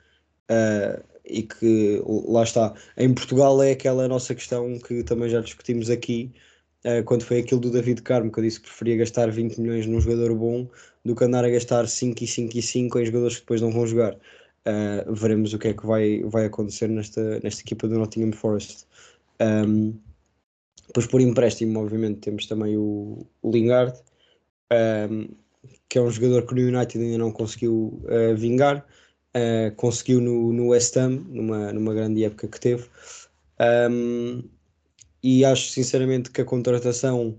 Uh, e que lá está. Em Portugal é aquela nossa questão que também já discutimos aqui, uh, quando foi aquilo do David Carmo, que eu disse que preferia gastar 20 milhões num jogador bom do que andar a gastar 5 e 5 e 5 em jogadores que depois não vão jogar. Uh, veremos o que é que vai, vai acontecer nesta, nesta equipa do Nottingham Forest. Um, depois por empréstimo, obviamente, temos também o, o Lingard, um, que é um jogador que no United ainda não conseguiu vingar Uh, conseguiu no, no West Ham, numa, numa grande época que teve. Um, e acho sinceramente que a contratação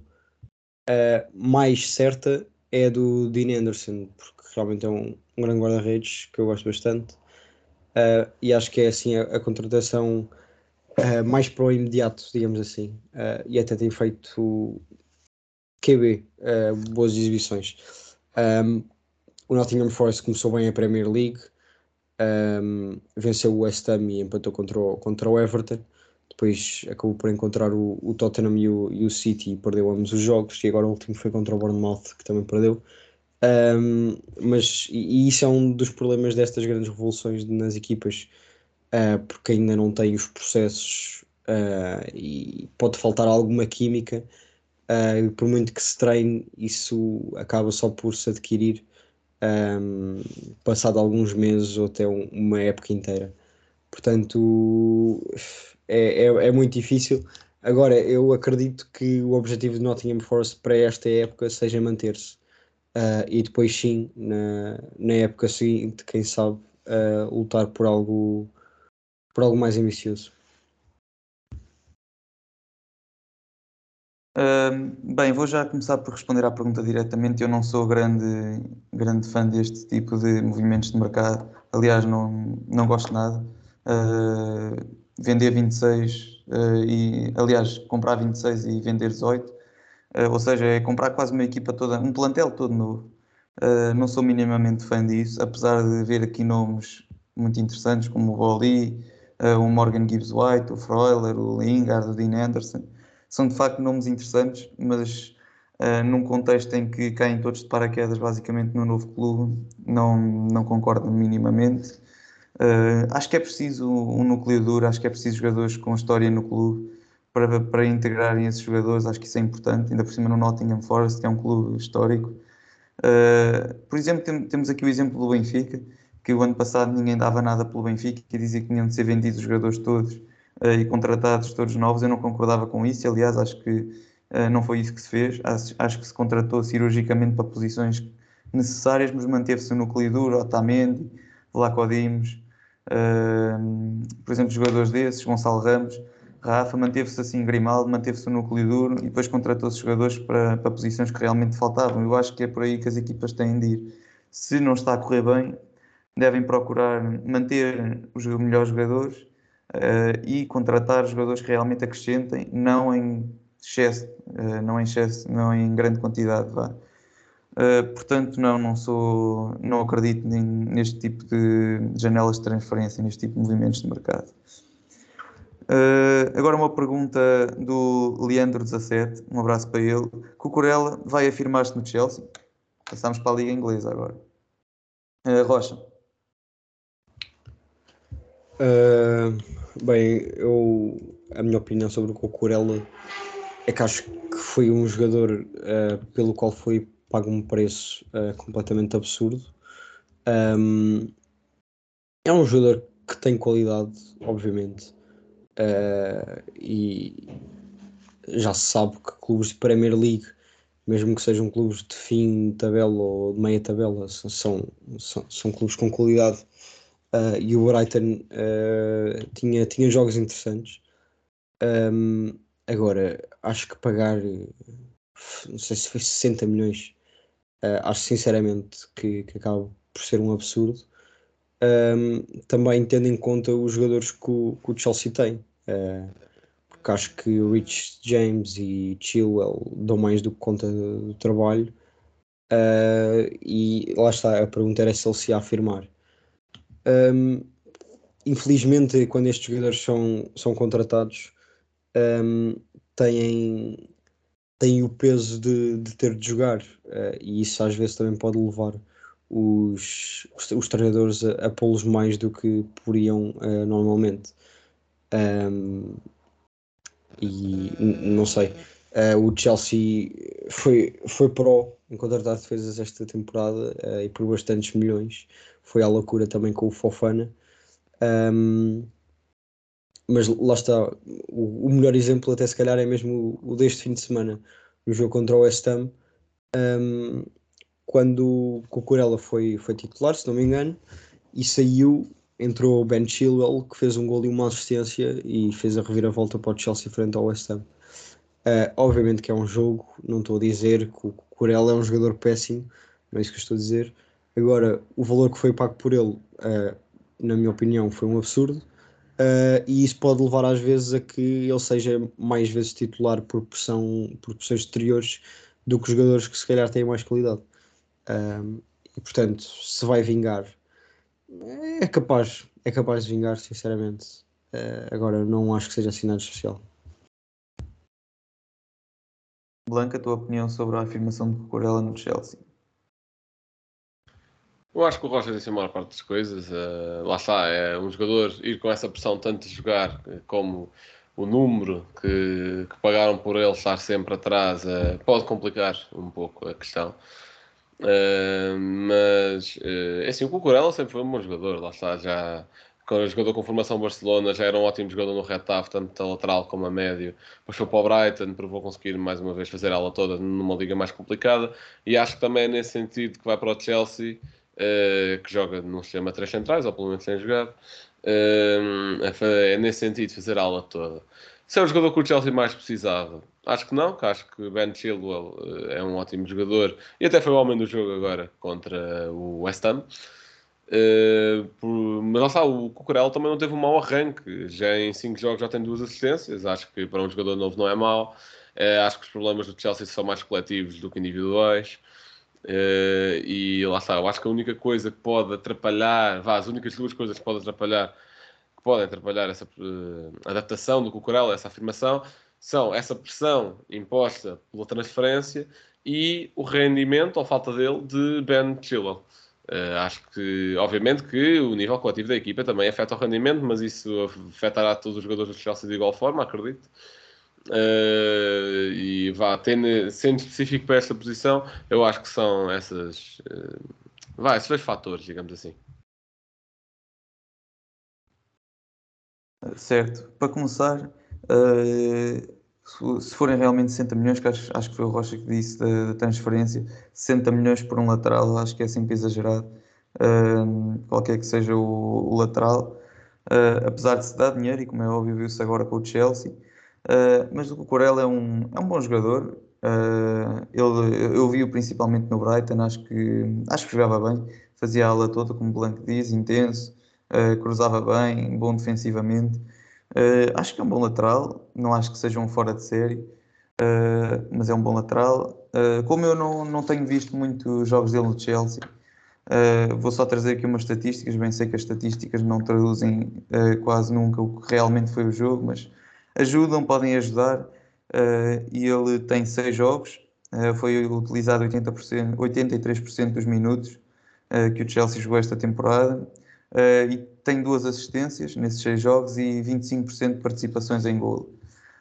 uh, mais certa é do Dean Anderson, porque realmente é um, um grande guarda-redes que eu gosto bastante. Uh, e acho que é assim a, a contratação mais para o imediato, digamos assim. e até tem feito QB, boas exibições. Um, o Nottingham Forest começou bem a Premier League um, venceu o West Ham e empatou contra o, contra o Everton. Depois acabou por encontrar o, o Tottenham e o, e o, City e perdeu ambos os jogos. E agora o último foi contra o Bournemouth, que também perdeu. Um, mas e, e, isso é um dos problemas destas grandes revoluções nas equipas, uh, porque ainda não tem os processos uh, e pode faltar alguma química. Uh, por muito que se treine, isso acaba só por se adquirir um, passado alguns meses ou até um, uma época inteira. Portanto, é, é, é, muito difícil. Agora, eu acredito que o objetivo de Nottingham Forest para esta época seja manter-se. Uh, e depois, sim, na, na época seguinte, quem sabe, uh, lutar por algo por algo mais ambicioso. Uh, bem, vou já começar por responder à pergunta diretamente. Eu não sou grande, grande fã deste tipo de movimentos de mercado. Aliás, não, não gosto nada. Uh, vender 26 uh, e, aliás, comprar 26 e vender 18, uh, ou seja, é comprar quase uma equipa toda, um plantel todo novo. Não sou minimamente fã disso, apesar de ver aqui nomes muito interessantes como o Boli, o Morgan Gibbs White, o Freuler, o Lingard, o Dean Anderson. São de facto nomes interessantes, mas num contexto em que caem todos de paraquedas basicamente no novo clube, não, não concordo minimamente. Uh, acho que é preciso um núcleo duro, acho que é preciso jogadores com história no clube para, para integrarem esses jogadores, acho que isso é importante, ainda por cima no Nottingham Forest, que é um clube histórico. Uh, por exemplo, tem, temos aqui o exemplo do Benfica, que o ano passado ninguém dava nada pelo Benfica, que dizia que tinham de ser vendidos os jogadores todos uh, e contratados todos novos, eu não concordava com isso, aliás, acho que não foi isso que se fez, acho, acho que se contratou cirurgicamente para posições necessárias, mas manteve-se o núcleo duro, Otamendi, Vlaco Uh, por exemplo, jogadores desses, Gonçalo Ramos, Rafa, manteve-se assim Grimaldo, manteve-se no núcleo duro e depois contratou-se jogadores para, para posições que realmente faltavam. Eu acho que é por aí que as equipas têm de ir. Se não está a correr bem, devem procurar manter os melhores jogadores uh, e contratar jogadores que realmente acrescentem, não em excesso, uh, não em excesso, não em grande quantidade. Vá. Uh, portanto, não, não sou, não acredito neste tipo de janelas de transferência, neste tipo de movimentos de mercado. Uh, agora uma pergunta do Leandro17, um abraço para ele. Cucurella vai afirmar-se no Chelsea? Passamos para a Liga Inglesa agora. Uh, Rocha. Bem, eu, a minha opinião sobre o Cucurella é que acho que foi um jogador pelo qual foi paga um preço uh, completamente absurdo. Um, é um jogador que tem qualidade, obviamente, uh, e já se sabe que clubes de Premier League, mesmo que sejam clubes de fim de tabela ou de meia tabela, são, são, são clubes com qualidade. Uh, e o Brighton tinha, tinha jogos interessantes. Um, agora, acho que pagar, não sei se foi 60 milhões Uh, acho sinceramente que, que acaba por ser um absurdo. Um, também tendo em conta os jogadores que o, que o Chelsea tem, uh, porque acho que Rich James e Chilwell dão mais do que conta do, do trabalho. Uh, e lá está, a pergunta era se ele se ia afirmar. Um, infelizmente, quando estes jogadores são, são contratados, um, têm, têm o peso de, de ter de jogar uh, e isso às vezes também pode levar os, os, treinadores a, a pô-los mais do que poriam uh, normalmente. Um, e não sei, uh, o Chelsea foi, foi pro em contratar defesas esta temporada e por bastantes milhões. Foi à loucura também com o Fofana. Um, mas lá está, o, o, melhor exemplo até se calhar é mesmo o, o, deste fim de semana, no jogo contra o West Ham, um, quando o Cucurella foi, foi titular, se não me engano, e saiu, entrou o Ben Chilwell, que fez um gol e uma assistência e fez a reviravolta para o Chelsea frente ao West Ham. Uh, obviamente que é um jogo, não estou a dizer que o Cucurella é um jogador péssimo, não é isso que eu estou a dizer. Agora, o valor que foi pago por ele, uh, na minha opinião, foi um absurdo Uh, e isso pode levar às vezes a que ele seja mais vezes titular por pressão, por pressões exteriores do que os jogadores que se calhar têm mais qualidade. E portanto, se vai vingar, é capaz, é capaz de vingar, sinceramente. Uh, agora, não acho que seja assinado especial. Blanca, a tua opinião sobre a afirmação de Cucurella no Chelsea? Eu acho que o Rocha disse a maior parte das coisas. Uh, lá está, é um jogador ir com essa pressão tanto de jogar como o número que, que pagaram por ele estar sempre atrás uh, pode complicar um pouco a questão. Uh, mas é assim, o Cucurella sempre foi um bom jogador, lá está, já quando jogador com formação Barcelona já era um ótimo jogador no Retaf, tanto a lateral como a médio. Depois foi para o Brighton, provou conseguir mais uma vez fazer a toda numa liga mais complicada. E acho que também é nesse sentido que vai para o Chelsea uh, que joga num sistema 3 centrais, ou pelo menos jogado, hum, é, fa- é nesse sentido, fazer a toda. Se é o jogador que o Chelsea mais precisava, acho que não, que acho que Ben Chilwell eh, é um ótimo jogador e até foi o homem do jogo agora contra o West Ham. Eh, por- mas lá está, o Cucurella também não teve um mau arranque. Já em 5 jogos já tem duas assistências. Acho que para um jogador novo não é mau. Eh, acho que os problemas do Chelsea são mais coletivos do que individuais. Eh, e lá está, eu acho que a única coisa que pode atrapalhar, vá, as únicas duas coisas que podem atrapalhar, que podem atrapalhar essa adaptação do Cucurella, essa afirmação, são essa pressão imposta pela transferência e o rendimento, ou falta dele, de Ben Chilwell. Eh, acho que, obviamente, que o nível coletivo da equipa também afeta o rendimento, mas isso afetará todos os jogadores do Chelsea de igual forma, acredito. Eh, e vá, tendo, sendo específico para esta posição, eu acho que são essas, eh, vá, esses dois fatores, digamos assim. Certo. Para começar, eh, se forem realmente 60 milhões, que acho, acho que foi o Rocha que disse da, da transferência, 60 milhões por um lateral, acho que é sempre exagerado, eh, qualquer que seja o, o lateral, eh, apesar de se dar dinheiro, e como é óbvio, viu-se agora com o Chelsea. Eh, mas o Cucurella é um, é um bom jogador. eh, ele, eu vi-o principalmente no Brighton, acho que, acho que jogava bem, fazia a ala toda, como o Blanco diz, intenso, cruzava bem, bom defensivamente. Eh, acho que é um bom lateral, não acho que seja um fora de série, eh, mas é um bom lateral. Eh, como eu não, não tenho visto muitos jogos dele no Chelsea, vou só trazer aqui umas estatísticas. Bem, sei que as estatísticas não traduzem quase nunca o que realmente foi o jogo, mas ajudam, podem ajudar. E ele tem seis jogos, foi utilizado 80%, 83% dos minutos que o Chelsea jogou esta temporada. Eh, e tem duas assistências nesses seis jogos e 25% de participações em golo.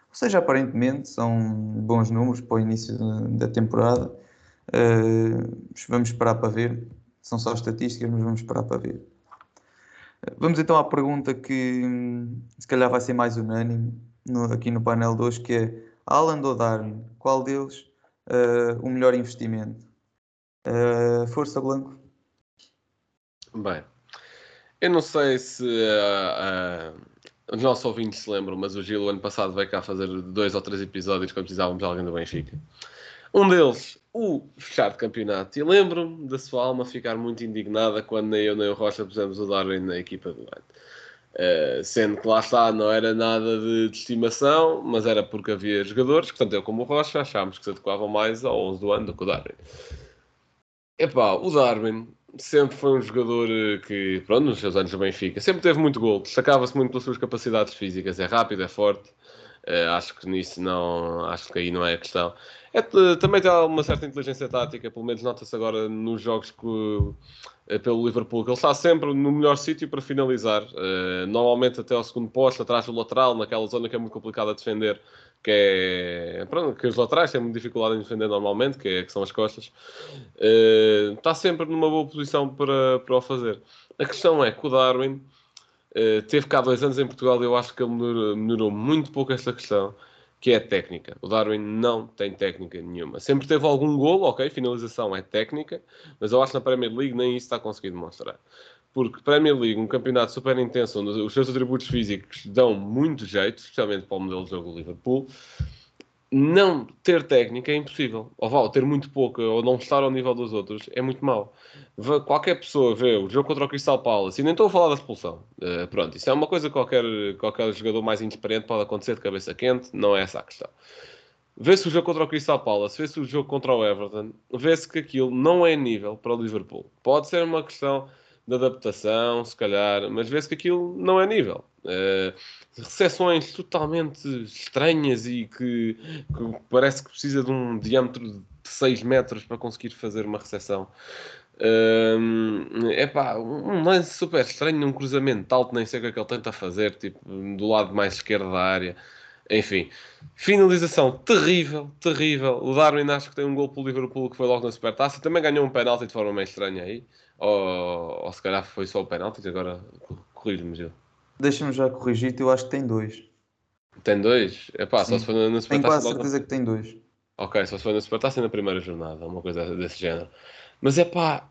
Ou seja, aparentemente são bons números para o início da temporada. Eh, vamos esperar para ver. São só estatísticas, mas vamos esperar para ver. Vamos então à pergunta que hum, se calhar vai ser mais unânime no- aqui no painel de hoje, que é Haaland ou Darwin? Qual deles eh, o melhor investimento? Eh, força Blanco? Bem, eu não sei se ah, ah, os nossos ouvintes se lembram, mas o Gil, o ano passado, veio cá fazer dois ou três episódios quando precisávamos de alguém do Benfica. Um deles, o fechar de campeonato. E lembro-me da sua alma ficar muito indignada quando nem eu nem o Rocha pusemos o Darwin na equipa do ano. Uh, sendo que lá está, não era nada de, de estimação, mas era porque havia jogadores, que tanto eu como o Rocha achámos que se adequavam mais ao 11 do ano do que o Darwin. Epá, o Darwin sempre foi um jogador eh, que, pronto, nos seus anos no Benfica, sempre teve muito gol, destacava-se muito pelas suas capacidades físicas, é rápido, é forte, eh, acho que nisso não, acho que aí não é a questão. É, t- também tem uma certa inteligência tática, pelo menos nota-se agora nos jogos que, eh, pelo Liverpool, que ele está sempre no melhor sítio para finalizar, eh, normalmente até ao segundo posto, atrás do lateral, naquela zona que é muito complicada de defender, que é, pronto, que os laterais têm muita dificuldade em defender normalmente, que, é, que são as costas, Eh, está sempre numa boa posição para, para o fazer. A questão é que o Darwin eh, teve cá dois anos em Portugal e eu acho que ele melhorou, melhorou muito pouco esta questão, que é a técnica. O Darwin não tem técnica nenhuma. Sempre teve algum golo, ok, finalização é técnica, mas eu acho que na Premier League nem isso está conseguido mostrar. Porque Premier League, um campeonato super intenso, onde os seus atributos físicos dão muito jeito, especialmente para o modelo de jogo do Liverpool, não ter técnica é impossível. Ou vá, ter muito pouca, ou não estar ao nível dos outros, é muito mau. Qualquer pessoa vê o jogo contra o Crystal Palace, e nem estou a falar da expulsão. Eh, pronto, isso é uma coisa que qualquer, qualquer jogador mais inexperiente pode acontecer de cabeça quente, não é essa a questão. Vê-se o jogo contra o Crystal Palace, vê-se o jogo contra o Everton, vê-se que aquilo não é nível para o Liverpool. Pode ser uma questão de adaptação, se calhar, mas vê-se que aquilo não é nível. Eh, recepções totalmente estranhas e que, que parece que precisa de um diâmetro de 6 metros para conseguir fazer uma recepção. É pá, um lance super estranho num cruzamento alto, nem sei o que é que ele tenta fazer, tipo, do lado mais esquerdo da área. Enfim, finalização terrível, terrível. O Darwin acho que tem um gol pelo Liverpool que foi logo na supertaça. Também ganhou um penalti de forma meio estranha aí. Ou, ou se calhar foi só o penalti, agora corrijo-me, Gil. Deixa-me já corrigir, eu acho que tem dois. Tem dois? É pá, só se for na, na Tenho quase logo. certeza que tem dois. Ok, só se foi na Supertaça e na primeira jornada, uma coisa desse género. Mas é pá,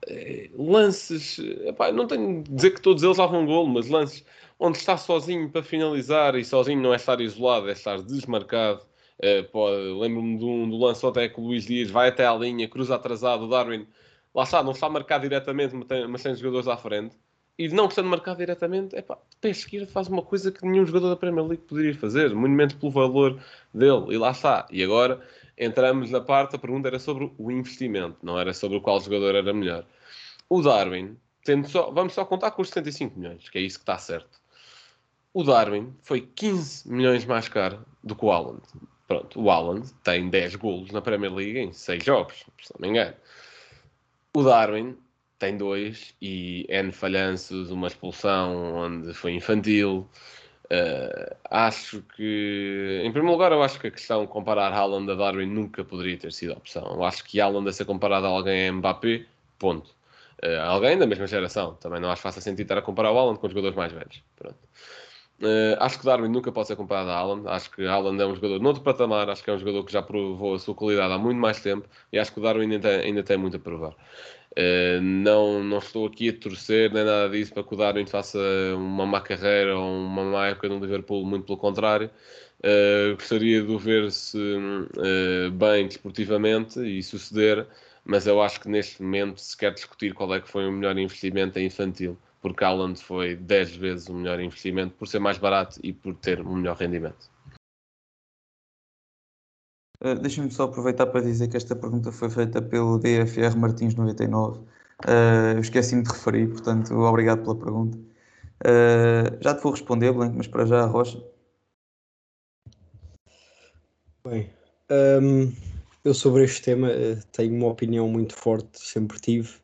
lances, epá, não tenho de dizer que todos eles levam golo, mas lances onde está sozinho para finalizar e sozinho não é estar isolado, é estar desmarcado. Uh, Lembro-me do, do lance até que o Luís Dias vai até à linha, cruza atrasado, o Darwin, lá está, não está marcado diretamente, mas tem, mas tem jogadores à frente. E não estando marcado diretamente, é pá, pé esquerdo faz uma coisa que nenhum jogador da Premier League poderia fazer, menos pelo valor dele, e lá está. E agora entramos na parte, a pergunta era sobre o investimento, não era sobre qual jogador era melhor. O Darwin, tendo só, vamos só contar com os 75 milhões, que é isso que está certo. O Darwin foi 15 milhões mais caro do que o Haaland. Pronto, o Haaland tem 10 golos na Premier League em 6 jogos, se não me engano. O Darwin tem 2 e N falhanços, uma expulsão onde foi infantil, Uh, acho que, em primeiro lugar, eu acho que a questão de comparar Haaland a Darwin nunca poderia ter sido a opção. Eu acho que Haaland a ser comparado a alguém é Mbappé, ponto. Uh, alguém da mesma geração. Também não acho fácil sentido estar a comparar o Haaland com os jogadores mais velhos. Pronto. Uh, acho que Darwin nunca pode ser comparado a Haaland. Acho que Haaland é um jogador noutro patamar. Acho que é um jogador que já provou a sua qualidade há muito mais tempo. E acho que o Darwin ainda tem, ainda tem muito a provar. Uh, não, não estou aqui a torcer nem nada disso para que o Darwin faça uma má carreira ou uma má época no Liverpool, muito pelo contrário. Uh, gostaria de o ver-se bem desportivamente e suceder, mas eu acho que neste momento se quer discutir qual é que foi o melhor investimento é infantil, porque Haaland foi 10 vezes o melhor investimento por ser mais barato e por ter um melhor rendimento. Uh, Deixa-me só aproveitar para dizer que esta pergunta foi feita pelo DFR Martins 99. Uh, eu esqueci-me de referir, portanto, obrigado pela pergunta. Uh, já te vou responder, Blanco, mas para já Rocha. Bem, um, eu sobre este tema tenho uma opinião muito forte, sempre tive,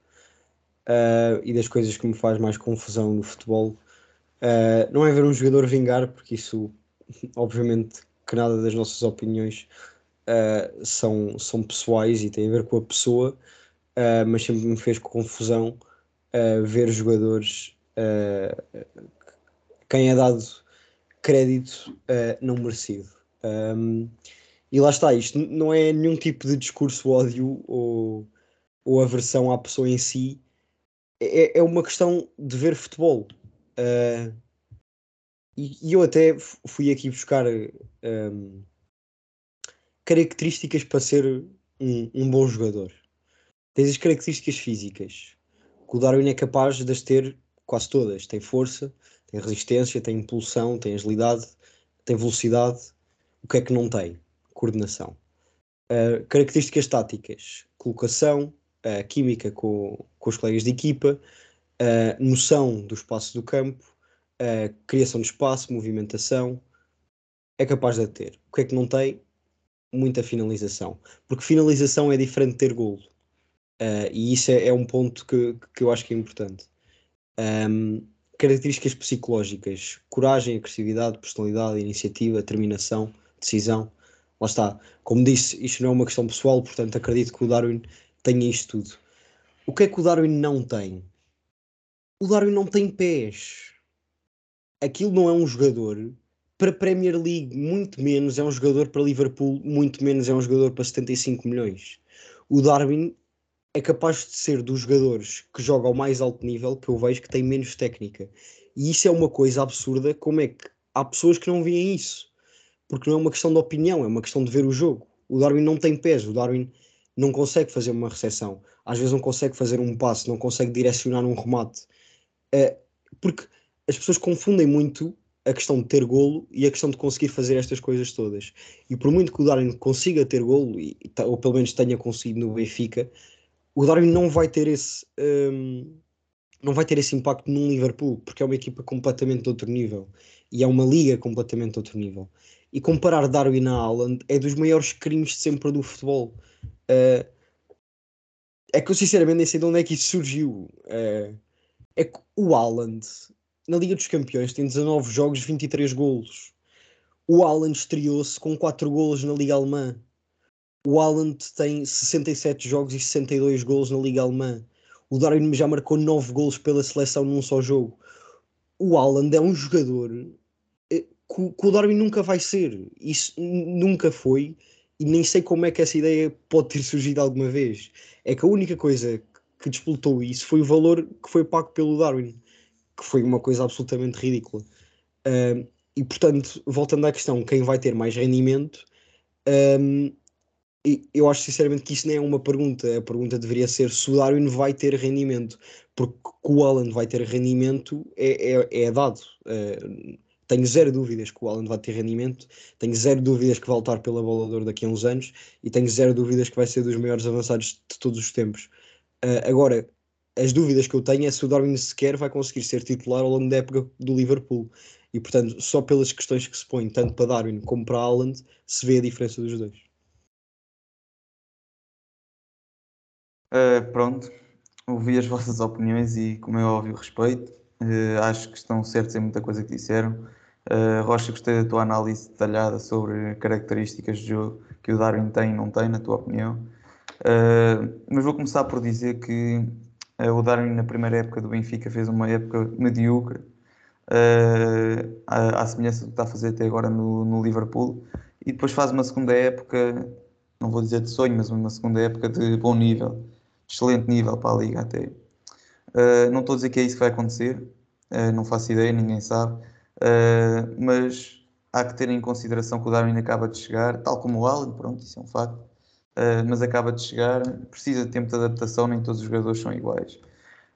e das coisas que me faz mais confusão no futebol. Não é ver um jogador vingar, porque isso, obviamente, que nada das nossas opiniões uh, são, são pessoais e têm a ver com a pessoa, uh, mas sempre me fez confusão uh, ver jogadores quem é dado crédito não merecido. Um, e lá está, isto não é nenhum tipo de discurso ódio ou, ou aversão à pessoa em si, é, é uma questão de ver futebol. Uh, e, e, eu até fui aqui buscar um, características para ser um, um bom jogador. Tens as características físicas, que o Darwin é capaz de as ter quase todas. Tem força, tem resistência, tem impulsão, tem agilidade, tem velocidade. O que é que não tem? Coordenação. Uh, características táticas, colocação, uh, química com, com os colegas de equipa, uh, noção do espaço do campo, criação de espaço, movimentação. É capaz de ter. O que é que não tem? muita finalização. Porque finalização é diferente de ter golo. Uh, e isso é, é, um ponto que, que eu acho que é importante. Um, características psicológicas: coragem, agressividade, personalidade, iniciativa, determinação, decisão. Lá está. Como disse, isto não é uma questão pessoal, portanto acredito que o Darwin tenha isto tudo. O que é que o Darwin não tem? O Darwin não tem pés. Aquilo não é um jogador para Premier League, muito menos é um jogador para Liverpool, muito menos é um jogador para 75 milhões. O Darwin é capaz de ser dos jogadores que joga ao mais alto nível que eu vejo que tem menos técnica. E isso é uma coisa absurda. Como é que há pessoas que não veem isso? Porque não é uma questão de opinião, é uma questão de ver o jogo. O Darwin não tem peso, o Darwin não consegue fazer uma recepção, às vezes não consegue fazer um passe, não consegue direcionar um remate. É, porque as pessoas confundem muito a questão de ter golo e a questão de conseguir fazer estas coisas todas. E por muito que o Darwin consiga ter golo, e, ou pelo menos tenha conseguido no Benfica, o Darwin não vai ter esse um, não vai ter esse impacto num Liverpool, porque é uma equipa completamente de outro nível e é uma liga completamente de outro nível. E comparar Darwin a Haaland é dos maiores crimes de sempre do futebol. Uh, é que eu sinceramente nem sei de onde é que isso surgiu. Uh, é que o Haaland na Liga dos Campeões tem 19 jogos, 23 golos. O Haaland estreou-se com 4 golos na Liga Alemã. O Haaland tem 67 jogos e 62 golos na Liga Alemã. O Darwin já marcou 9 golos pela seleção num só jogo. O Haaland é um jogador que, que o Darwin nunca vai ser. Isso nunca foi e nem sei como é que essa ideia pode ter surgido alguma vez. É que a única coisa que despoltou isso foi o valor que foi pago pelo Darwin, que foi uma coisa absolutamente ridícula. Uh, e portanto, voltando à questão, quem vai ter mais rendimento, um, eu acho sinceramente que isso nem é uma pergunta. A pergunta deveria ser se o Darwin vai ter rendimento, porque que o Alan vai ter rendimento é, é, é dado. Uh, tenho zero dúvidas que o Alan vai ter rendimento, tenho zero dúvidas que vai lutar pela bola daqui a uns anos e tenho zero dúvidas que vai ser dos maiores avançados de todos os tempos. Uh, agora, as dúvidas que eu tenho é se o Darwin sequer vai conseguir ser titular ao longo da época do Liverpool. E portanto, só pelas questões que se põem, tanto para Darwin como para Haaland, se vê a diferença dos dois. Uh, pronto, ouvi as vossas opiniões e, como é óbvio, respeito. Uh, acho que estão certos em muita coisa que disseram. Uh, Rocha, gostei da tua análise detalhada sobre características de jogo que o Darwin tem e não tem, na tua opinião. Uh, mas vou começar por dizer que uh, o Darwin, na primeira época do Benfica, fez uma época medíocre, à, à, semelhança do que está a fazer até agora no, no Liverpool, e depois faz uma segunda época, não vou dizer de sonho, mas uma segunda época de bom nível, excelente nível para a Liga até. não estou a dizer que é isso que vai acontecer, não faço ideia, ninguém sabe Uh, mas há que ter em consideração que o Darwin acaba de chegar, tal como o Allen, pronto, isso é um facto, uh, mas acaba de chegar, precisa de tempo de adaptação, nem todos os jogadores são iguais.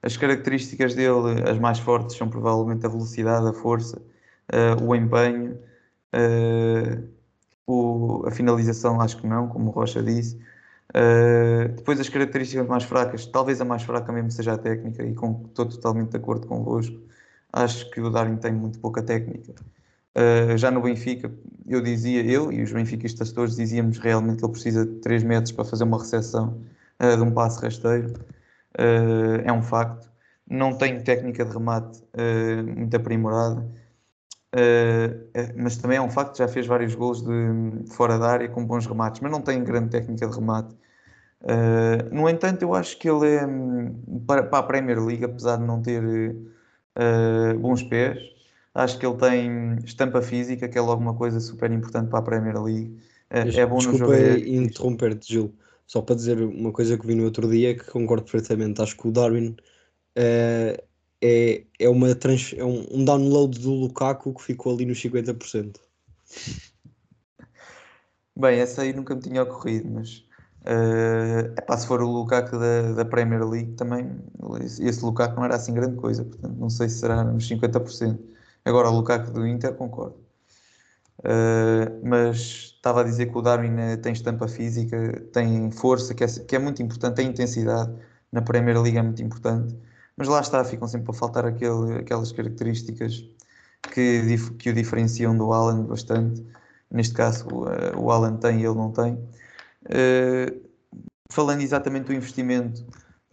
As características dele, as mais fortes, são provavelmente a velocidade, a força, uh, o empenho, o, a finalização, acho que não, como o Rocha disse. depois as características mais fracas, talvez a mais fraca mesmo seja a técnica, e com, estou totalmente de acordo convosco acho que o Darwin tem muito pouca técnica. Uh, já no Benfica, eu dizia, eu e os benfiquistas todos dizíamos realmente que ele precisa de 3 metros para fazer uma recepção uh, de um passe rasteiro. Uh, é um facto. Não tem técnica de remate muito aprimorada, é, mas também é um facto. Já fez vários gols de, de, fora da área com bons remates, mas não tem grande técnica de remate. no entanto, eu acho que ele é para, para a Premier League, apesar de não ter uh, bons pés. Acho que ele tem estampa física, que é logo uma coisa super importante para a Premier League. Uh, é bom Desculpa no jogo. interromper-te, Gil. Só para dizer uma coisa que vi no outro dia, que concordo perfeitamente. Acho que o Darwin uh, é, é, uma trans, é um, um download do Lukaku que ficou ali nos 50%. Bem, essa aí nunca me tinha ocorrido, mas Uh, epá, se for o Lukaku da, da Premier League também, esse Lukaku não era assim grande coisa, portanto não sei se será nos 50%. Agora o Lukaku do Inter concordo. Uh, mas estava a dizer que o Darwin eh, tem estampa física, tem força, que é, que é muito importante, tem intensidade, na Premier League é muito importante, mas lá está, ficam sempre a faltar aquele, aquelas características que, que o diferenciam do Alan bastante. Neste caso, o, o Alan tem e ele não tem. Uh, falando exatamente do investimento,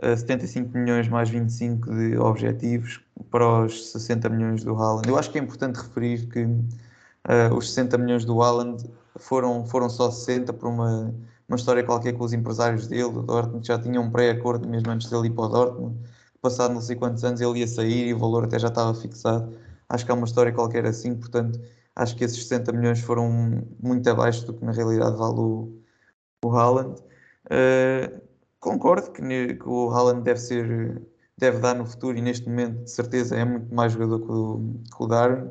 uh, 75 milhões mais 25 de objetivos para os 60 milhões do Haaland. Eu acho que é importante referir que uh, os 60 milhões do Haaland foram, foram só 60 por uma, uma história qualquer com os empresários dele, do Dortmund, já tinham um pré-acordo mesmo antes dele ir para o Dortmund. Passado não sei quantos anos ele ia sair e o valor até já estava fixado. Acho que há uma história qualquer assim, portanto, acho que esses 60 milhões foram muito abaixo do que na realidade vale o, o Haaland. Uh, concordo que, que, o Haaland deve ser, deve dar no futuro e neste momento de certeza é muito mais jogador que o, que o Darwin.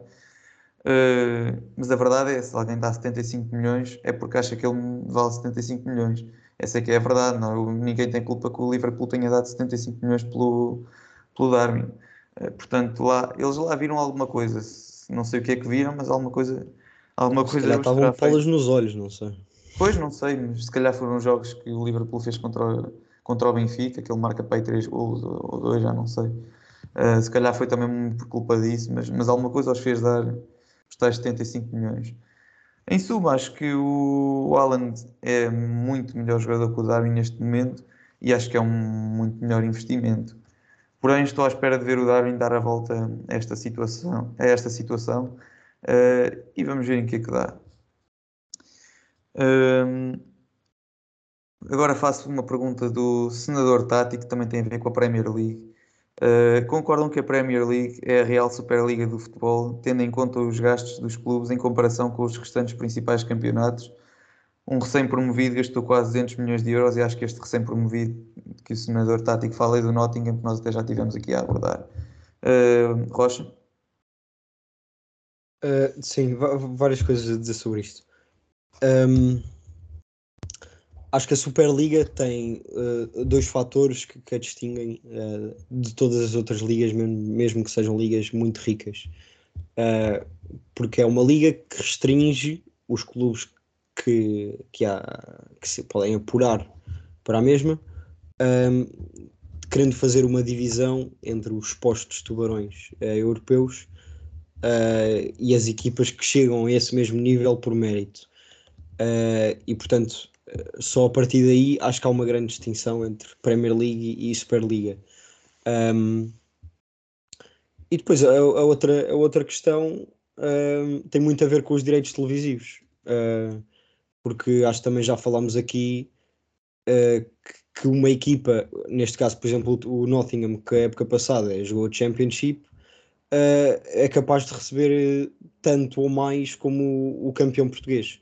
Uh, mas a verdade é, se alguém dá 75 milhões é porque acha que ele vale 75 milhões. Essa é que é a verdade. Não, ninguém tem culpa que o Liverpool tenha dado 75 milhões pelo, pelo Darwin. Uh, portanto, lá, eles lá viram alguma coisa. Não sei o que é que viram, mas alguma coisa. Alguma coisa estavam bolas nos olhos, não sei. Pois, não sei, mas se calhar foram jogos que o Liverpool fez contra, o, contra o Benfica, que ele marca para aí 3 gols ou 2, já não sei. Uh, se calhar foi também por culpa disso, mas, mas alguma coisa os fez dar os tais 75 milhões. Em suma, acho que o, o é muito melhor jogador que o Darwin neste momento e acho que é um muito melhor investimento. Porém, estou à espera de ver o Darwin dar a volta a esta situação, a esta situação uh, e vamos ver em que é que dá agora faço uma pergunta do senador Tati, que também tem a ver com a Premier League. Uh, concordam que a Premier League é a real Superliga do futebol, tendo em conta os gastos dos clubes em comparação com os restantes principais campeonatos? um recém-promovido gastou quase 200 milhões de euros e acho que este recém-promovido que o senador tático fala é do Nottingham, que nós até já tivemos aqui a abordar. Uh, Rocha? Uh, sim, várias coisas a dizer sobre isto. Um, acho que a Superliga tem uh, dois fatores que, que a distinguem uh, de todas as outras ligas, mesmo, mesmo, que sejam ligas muito ricas. porque é uma liga que restringe os clubes que, que, há, que se podem apurar para a mesma, um, querendo fazer uma divisão entre os postos tubarões europeus uh, e as equipas que chegam a esse mesmo nível por mérito. Uh, e portanto, só a partir daí acho que há uma grande distinção entre Premier League e Superliga. Um, e depois a, a, outra, a outra questão um, tem muito a ver com os direitos televisivos, uh, porque acho que também já falámos aqui uh, que, que uma equipa, neste caso, por exemplo, o Nottingham, que a época passada jogou o Championship, uh, é capaz de receber tanto ou mais como o, o campeão português.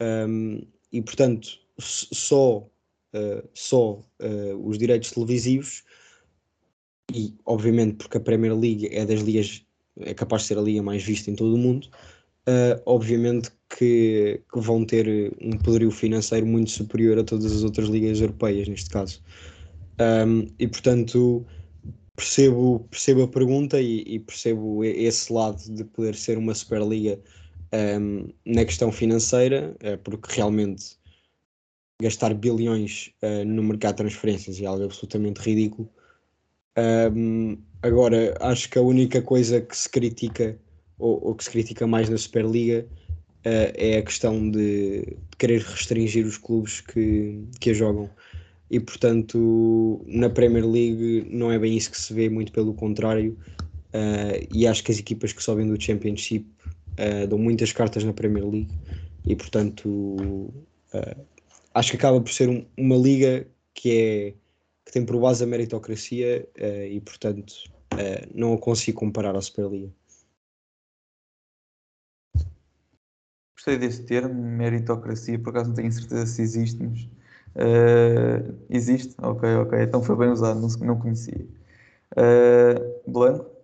Um, e portanto, só, uh, só uh, os direitos televisivos, e obviamente porque a Premier League é das ligas, é capaz de ser a liga mais vista em todo o mundo, obviamente que, que, vão ter um poderio financeiro muito superior a todas as outras ligas europeias, neste caso. Um, e portanto, percebo, percebo a pergunta e, e, percebo esse lado de poder ser uma Superliga um, na questão financeira, uh, porque realmente gastar bilhões uh, no mercado de transferências é algo absolutamente ridículo. Um, agora, acho que a única coisa que se critica ou, ou que se critica mais na Superliga uh, é a questão de, de, querer restringir os clubes que, que a jogam e portanto na Premier League não é bem isso que se vê, muito pelo contrário. Uh, e acho que as equipas que sobem do Championship uh, dão muitas cartas na Premier League e portanto uh, acho que acaba por ser um, uma liga que é que tem por base a meritocracia e portanto não a consigo comparar à Superliga. Gostei desse termo, meritocracia, por acaso não tenho certeza se existe, mas Uh, existe? Ok, ok. Então foi bem usado, não, não conhecia. Uh, Blanco?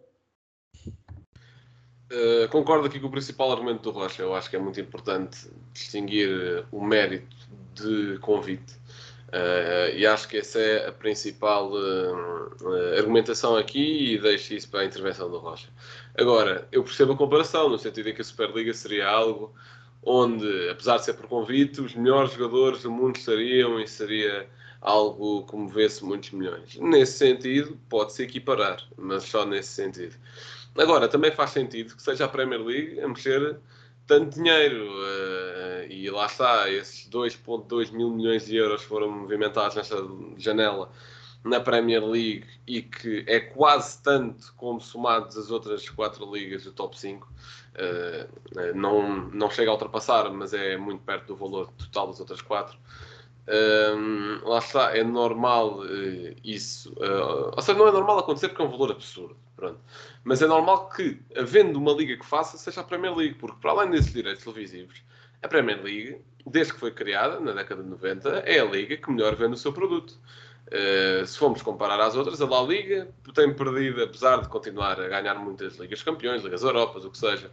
Uh, concordo aqui com o principal argumento do Rocha. Eu acho que é muito importante distinguir o mérito de convite. Uh, e acho que essa é a principal uh, argumentação aqui e deixo isso para a intervenção do Rocha. Agora, eu percebo a comparação, no sentido em que a Superliga seria algo onde, apesar de ser por convite, os melhores jogadores do mundo estariam e seria algo que movesse muitos milhões. Nesse sentido, pode-se equiparar, mas só nesse sentido. Agora, também faz sentido que seja a Premier League a mexer tanto dinheiro. Uh, e lá está, esses 2,2 mil milhões de euros foram movimentados nesta janela na Premier League e que é quase tanto como somados as outras quatro ligas do top 5. Uh, não, não chega a ultrapassar, mas é muito perto do valor total das outras quatro. Uh, lá está, é normal uh, isso. ou seja, não é normal acontecer porque é um valor absurdo. Pronto. Mas é normal que, havendo uma liga que faça, seja a Premier League, porque para além desses direitos televisivos, a Premier League, desde que foi criada, na década de 90, é a liga que melhor vende o seu produto. Uh, se formos comparar às outras, a La Liga tem perdido, apesar de continuar a ganhar muitas Ligas Campeões, Ligas Europas, o que seja.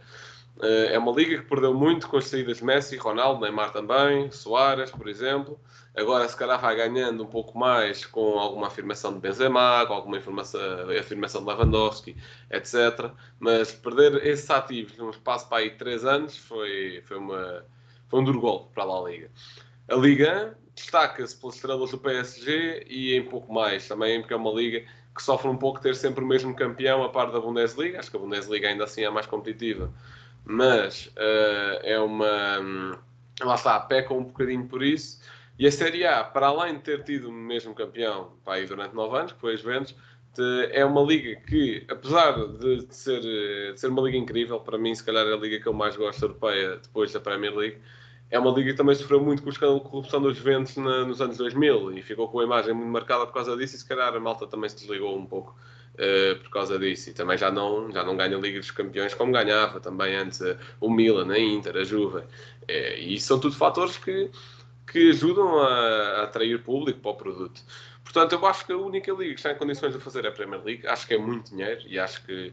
Uh, é uma liga que perdeu muito com as saídas de Messi, Ronaldo, Neymar também, Soares, por exemplo. Agora, se calhar, vai ganhando um pouco mais com alguma afirmação de Benzema, com alguma afirmação de Lewandowski, etc. Mas perder esses ativos num espaço para aí 3 anos foi, foi, uma, foi um duro golpe para a Liga. A Liga destaca-se pelas estrelas do PSG e em pouco mais também, porque é uma liga que sofre um pouco ter sempre o mesmo campeão a par da Bundesliga. Acho que a Bundesliga ainda assim é mais competitiva, mas uh, é uma. Lá está, peca um bocadinho por isso. E a Série A, para além de ter tido o mesmo campeão pá, durante nove anos, que foi os Juventus, é uma liga que, apesar de ser, de ser uma liga incrível, para mim, se calhar é a liga que eu mais gosto europeia depois da Premier League, é uma liga que também sofreu muito com o escândalo de corrupção dos Juventus nos anos 2000 e ficou com a imagem muito marcada por causa disso e se calhar a malta também se desligou um pouco uh, por causa disso e também já não, já não ganha a Liga dos Campeões como ganhava também antes uh, o Milan, a Inter, a Juve uh, e são tudo fatores que que ajudam a, a atrair público para o produto. Portanto, eu acho que a única liga que está em condições de fazer é a Premier League. Acho que é muito dinheiro e acho que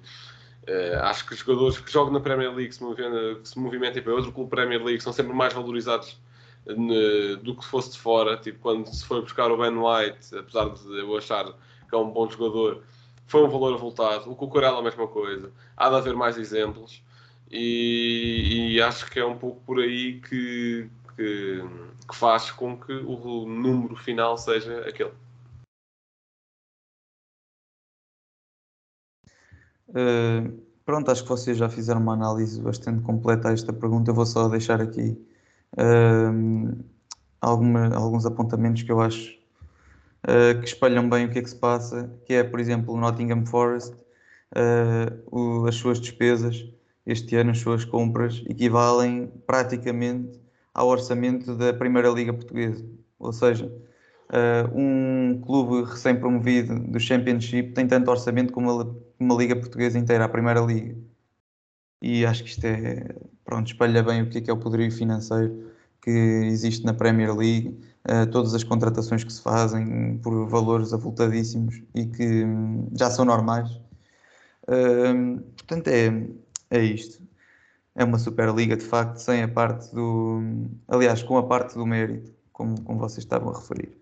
Uh, acho que os jogadores que jogam na Premier League se, movimentam, se movimentem para outro clube Premier League são sempre mais valorizados uh, do que se fosse de fora. Tipo, quando se foi buscar o Ben White, apesar de eu achar que é um bom jogador, foi um valor avultado. O Cucurella, a mesma coisa. Há de haver mais exemplos. E, e acho que é um pouco por aí que, que, que faz com que o número final seja aquele. Uh, pronto, acho que vocês já fizeram uma análise bastante completa a esta pergunta. Eu vou só deixar aqui uh, alguma, alguns apontamentos que eu acho uh, que espelham bem o que é que se passa, que é, por exemplo, o Nottingham Forest, o, as suas despesas este ano, as suas compras, equivalem praticamente ao orçamento da Primeira Liga Portuguesa. Ou seja, Uh, um clube recém-promovido do Championship tem tanto orçamento como uma, uma liga portuguesa inteira, a Primeira Liga. E acho que isto é, pronto, espalha bem o que é, que é o poderio financeiro que existe na Premier League, uh, todas as contratações que se fazem por valores avultadíssimos e que um, já são normais. Uh, portanto, é, é isto. É uma Superliga, de facto, sem a parte do. Aliás, com a parte do mérito, como, como vocês estavam a referir.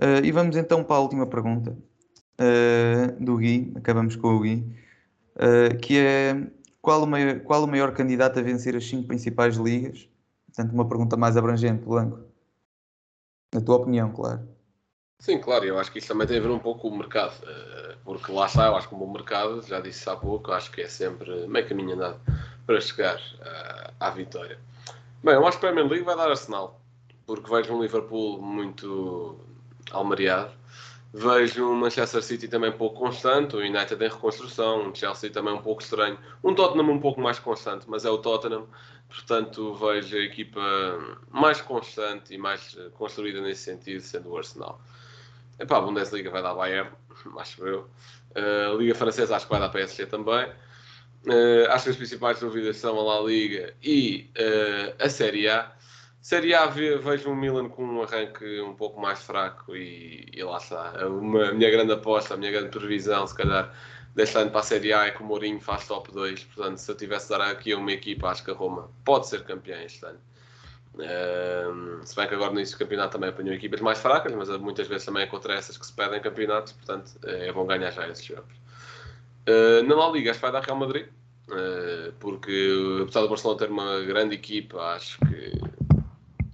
Uh, e vamos então para a última pergunta do Gui, acabamos com o Gui, que é qual o, maior, qual o maior candidato a vencer as cinco principais ligas? Portanto, uma pergunta mais abrangente, Blanco. Na tua opinião, claro. Sim, claro, eu acho que isso também tem a ver um pouco com o mercado, porque lá está, eu acho que o bom mercado, já disse há pouco, acho que é sempre meio caminho andado para chegar à vitória. Bem, eu acho que a Premier League vai dar Arsenal, porque vejo um Liverpool muito almariado. Vejo o Manchester City também pouco constante, o United em reconstrução, o Chelsea também um pouco estranho, um Tottenham um pouco mais constante, mas é o Tottenham, portanto vejo a equipa mais constante e mais construída nesse sentido, sendo o Arsenal. Epá, a Bundesliga vai dar Bayern, acho eu. Uh, a Liga Francesa acho que vai dar PSG também. Uh, acho que as principais dúvidas são a La Liga e a Série A. Série A vejo o Milan com um arranque um pouco mais fraco e, e lá está. Uma, a minha grande aposta, a minha grande previsão, se calhar, deste ano para a Série A é que o Mourinho faz top 2. Portanto, se eu tivesse de dar aqui a uma equipa, acho que a Roma pode ser campeã este ano. Um, se bem que agora no início do campeonato também apanhou equipas mais fracas, mas muitas vezes também é contra essas que se perdem campeonatos, portanto é bom ganhar já esses jogos. Uh, na La Liga, acho que vai dar Real Madrid, uh, porque apesar do Barcelona ter uma grande equipa, acho que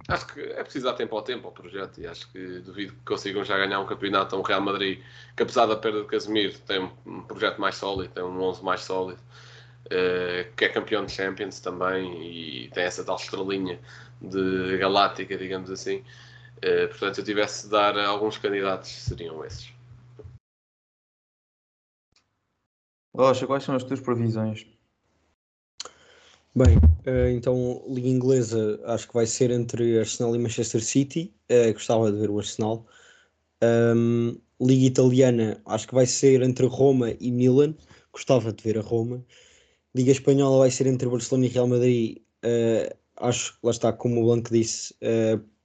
Acho que é preciso dar tempo ao tempo ao projeto e acho que duvido que consigam já ganhar um campeonato a um Real Madrid que, apesar da perda de Casemiro, tem um projeto mais sólido, tem um 11 mais sólido, uh, que é campeão de Champions também e tem essa tal estrelinha de galáctica, digamos assim. Uh, portanto, se eu tivesse de dar alguns candidatos, seriam esses. Rocha, quais são as tuas previsões? Bem, uh, então, Liga Inglesa acho que vai ser entre Arsenal e Manchester City. Uh, gostava de ver o Arsenal. Liga Italiana acho que vai ser entre Roma e Milan. Gostava de ver a Roma. Liga Espanhola vai ser entre Barcelona e Real Madrid. Uh, acho lá está, como o Blanco disse,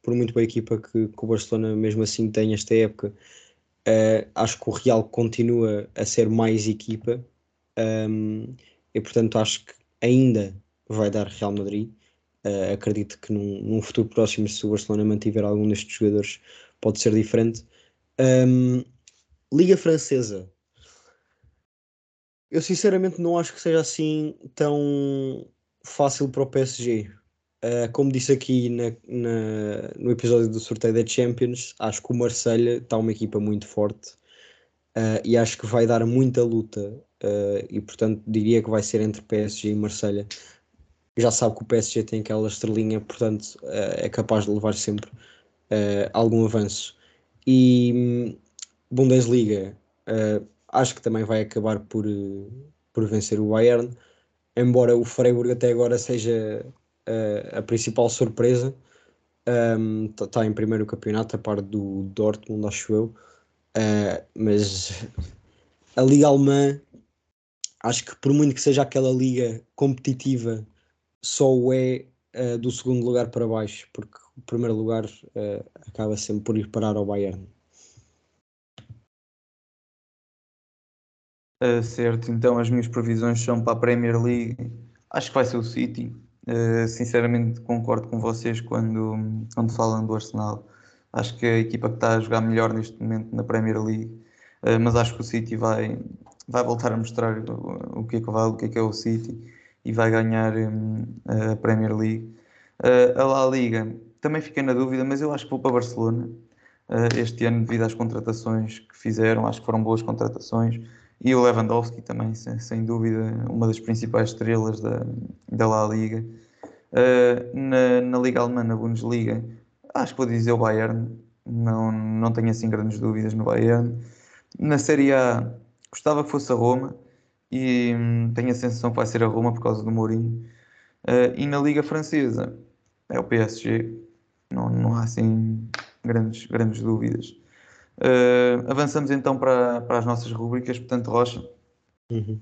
por muito boa equipa que, que, o Barcelona mesmo assim tem esta época, acho que o Real continua a ser mais equipa. Um, e portanto acho que ainda vai dar Real Madrid. Uh, acredito que num, num, futuro próximo, se o Barcelona mantiver algum destes jogadores, pode ser diferente. Um, Liga Francesa. Eu sinceramente não acho que seja assim tão fácil para o PSG. Uh, como disse aqui na, na, no episódio do sorteio da Champions, acho que o Marselha está uma equipa muito forte uh, e acho que vai dar muita luta. Uh, e portanto diria que vai ser entre PSG e Marselha já sabe que o PSG tem aquela estrelinha, portanto uh, é capaz de levar sempre uh, algum avanço. E um, Bundesliga, uh, acho que também vai acabar por, por vencer o Bayern, embora o Freiburg até agora seja a principal surpresa. Está um, em primeiro campeonato, a par do Dortmund, acho eu. mas a Liga Alemã, acho que por muito que seja aquela liga competitiva só o é uh, do segundo lugar para baixo, porque o primeiro lugar uh, acaba sempre por ir parar ao Bayern. Uh, certo, então as minhas previsões são para a Premier League. Acho que vai ser o City. Sinceramente concordo com vocês quando, quando falam do Arsenal. Acho que é a equipa que está a jogar melhor neste momento na Premier League, mas acho que o City vai, vai voltar a mostrar o, o que é que vale, o que é que é o City e vai ganhar um, a Premier League. Uh, a La Liga também fiquei na dúvida, mas eu acho que vou para Barcelona uh, este ano devido às contratações que fizeram, acho que foram boas contratações. E o Lewandowski também, sem, sem dúvida, uma das principais estrelas da, da La Liga. Uh, na, na Liga Alemã, na Bundesliga, acho que vou dizer o Bayern, não, não tenho assim grandes dúvidas no Bayern. Na Série A, gostava que fosse a Roma e hum, tenho a sensação que vai ser a Roma por causa do Mourinho. Uh, e na Liga Francesa, é o PSG, não, não há assim grandes, grandes dúvidas. Uh, avançamos então para, para as nossas rubricas, portanto, Rocha. Uhum.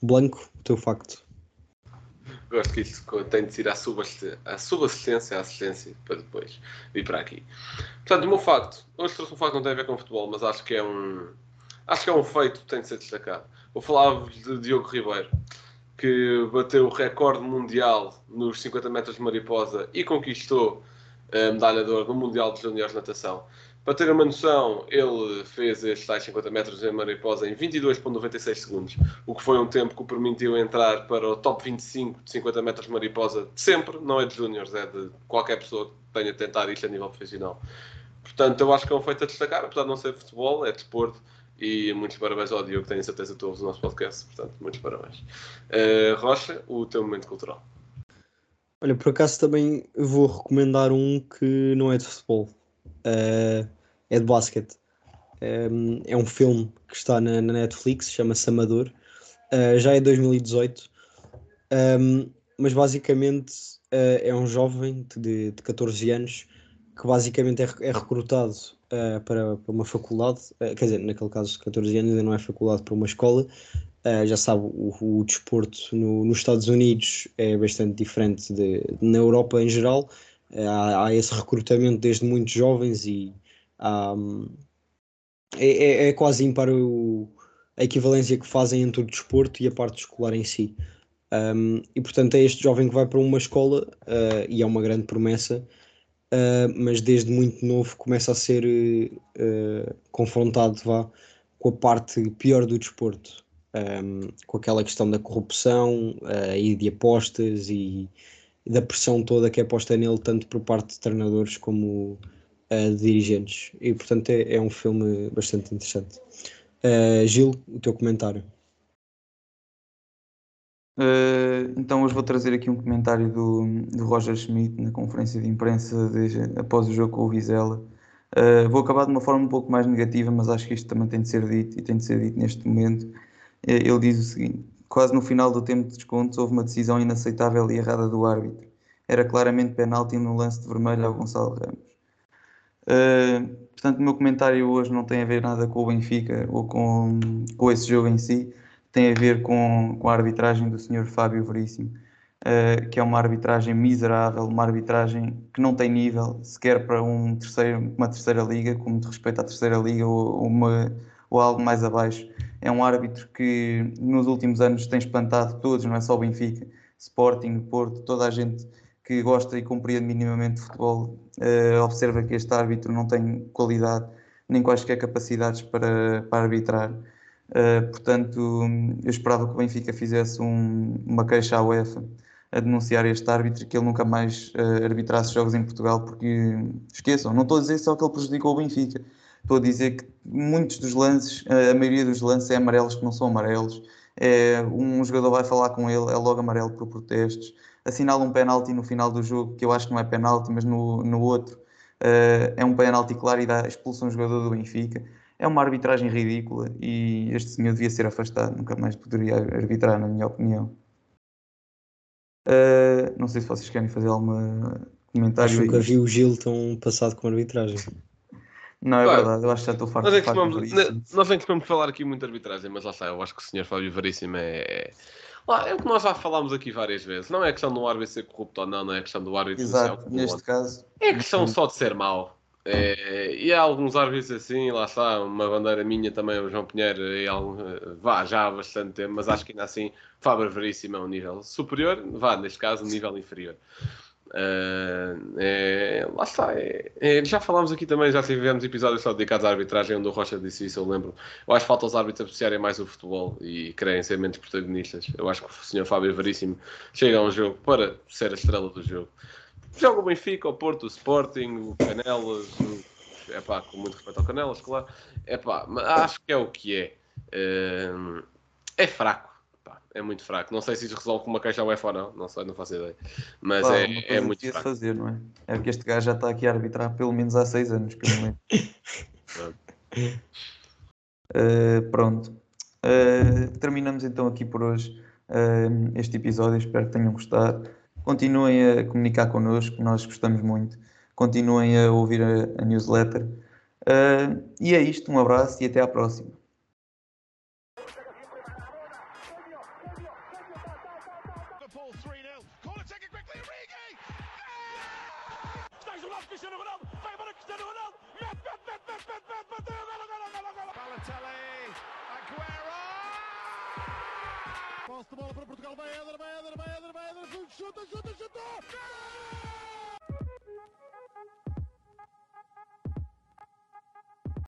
Blanco, o teu facto. Gosto que isso tem de ser a subassistência, a assistência, para depois vir para aqui. Portanto, o meu facto, hoje trouxe um facto que não tem a ver com futebol, mas acho que é um, acho que é um feito que tem de ser destacado. Vou falar de Diogo Ribeiro, que bateu o recorde mundial nos 50 metros de mariposa e conquistou a medalha de ouro no Mundial de Juniores de Natação. Para ter uma noção, ele fez estes tais 50 metros em mariposa em 22,96 segundos, o que foi um tempo que o permitiu entrar para o top 25 de 50 metros de mariposa de sempre, não é de júniores, é de qualquer pessoa que tenha tentado isto a nível profissional. Portanto, eu acho que é um feito a destacar, apesar de não ser futebol, é desporto, e muitos parabéns ao Diogo, tenho certeza que ouves o nosso podcast, portanto, muitos parabéns. Uh, Rocha, o teu momento cultural. Olha, por acaso também vou recomendar um que não é de futebol, uh, é de basquete. Um, é um filme que está na, na Netflix, chama-se Amador, uh, já é 2018, um, mas basicamente é um jovem de, de 14 anos que basicamente é, é recrutado uh, para, para, uma faculdade, quer dizer, naquele caso de 14 anos ainda não é faculdade, para uma escola, Uh, já sabe, o, o desporto no, nos Estados Unidos é bastante diferente de, na Europa em geral. Uh, há, há, esse recrutamento desde muito jovens e um, é, é, é, quase ímpar o, a equivalência que fazem entre o desporto e a parte escolar em si. Um, e portanto é este jovem que vai para uma escola uh, e é uma grande promessa, mas desde muito novo começa a ser confrontado vá, com a parte pior do desporto um, com aquela questão da corrupção uh, e de apostas e, da pressão toda que é posta nele, tanto por parte de treinadores como uh, de dirigentes. E portanto é, é, um filme bastante interessante. Uh, Gil, o teu comentário. Uh, então hoje vou trazer aqui um comentário do, do Roger Schmidt na conferência de imprensa de, após o jogo com o Vizela. Uh, vou acabar de uma forma um pouco mais negativa, mas acho que isto também tem de ser dito e tem de ser dito neste momento. Eh, ele diz o seguinte: quase no final do tempo de descontos houve uma decisão inaceitável e errada do árbitro. Era claramente penalti no lance de vermelho ao Gonçalo Ramos. Uh, portanto, o meu comentário hoje não tem a ver nada com o Benfica ou com, com esse jogo em si, tem a ver com, com a arbitragem do Sr. Fábio Veríssimo, uh, que é uma arbitragem miserável, uma arbitragem que não tem nível sequer para um terceiro, uma terceira liga, como de respeito à terceira liga ou, uma, ou algo mais abaixo é um árbitro que nos últimos anos tem espantado todos, não é só o Benfica, Sporting, Porto, toda a gente que gosta e compreende minimamente de futebol uh, observa que este árbitro não tem qualidade nem quaisquer capacidades para, para arbitrar. Uh, portanto, eu esperava que o Benfica fizesse um, uma queixa à UEFA a denunciar este árbitro que ele nunca mais uh, arbitrasse jogos em Portugal, porque esqueçam, não estou a dizer só que ele prejudicou o Benfica, Estou a dizer que muitos dos lances, a maioria dos lances é amarelos que não são amarelos. É, um jogador vai falar com ele, é logo amarelo por protestos. Assinala um penalti no final do jogo, que eu acho que não é penalti, mas no, no outro uh, é um penalti claro e dá expulsão um jogador do Benfica. É uma arbitragem ridícula e este senhor devia ser afastado, nunca mais poderia arbitrar, na minha opinião. Uh, não sei se vocês querem fazer algum comentário. Acho que nunca vi o Gil tão passado com arbitragem. Não, é Vai. verdade, eu acho que já estou farto Nós é de que vamos, nós é que vamos falar aqui muito de arbitragem, mas lá está, eu acho que o senhor Fábio Veríssimo é. Lá, é o que nós já falámos aqui várias vezes. Não é questão do árbitro ser corrupto ou não, não é questão do árbitro ser Exato, ou neste caso. É questão só de ser mau. É, e há alguns árbitros assim, lá está, uma bandeira minha também, o João Pinheiro, e algum, vá já há bastante tempo, mas acho que ainda assim, Fábio Veríssimo é um nível superior, vá, neste caso, um nível inferior. Ah, é, lá está, é- é, já falámos aqui também, já tivemos episódios só dedicados à arbitragem, onde o Rocha disse isso, eu lembro. Eu acho que falta os árbitros apreciarem mais o futebol e querem ser menos protagonistas. Eu acho que o senhor Fábio Veríssimo chega a um jogo para ser a estrela do jogo. Joga o Benfica, o Porto, o Sporting, o Canelas, é pá, com muito respeito ao Canelas, claro. É pá, mas acho que é o que é. Hum, É fraco, pá, é muito fraco. Não sei se isso resolve com uma queixa ao UEFA ou não, não sei, não faço ideia. Mas Pá, é, é muito fraco. fazer, não é? É que este gajo já está aqui a arbitrar pelo menos há seis anos, não lembro. Eh, pronto. Eh, terminamos então aqui por hoje eh, este episódio. Espero que tenham gostado. Continuem a comunicar connosco, nós gostamos muito. Continuem a ouvir a, a newsletter. Eh, e é isto, um abraço e até à próxima.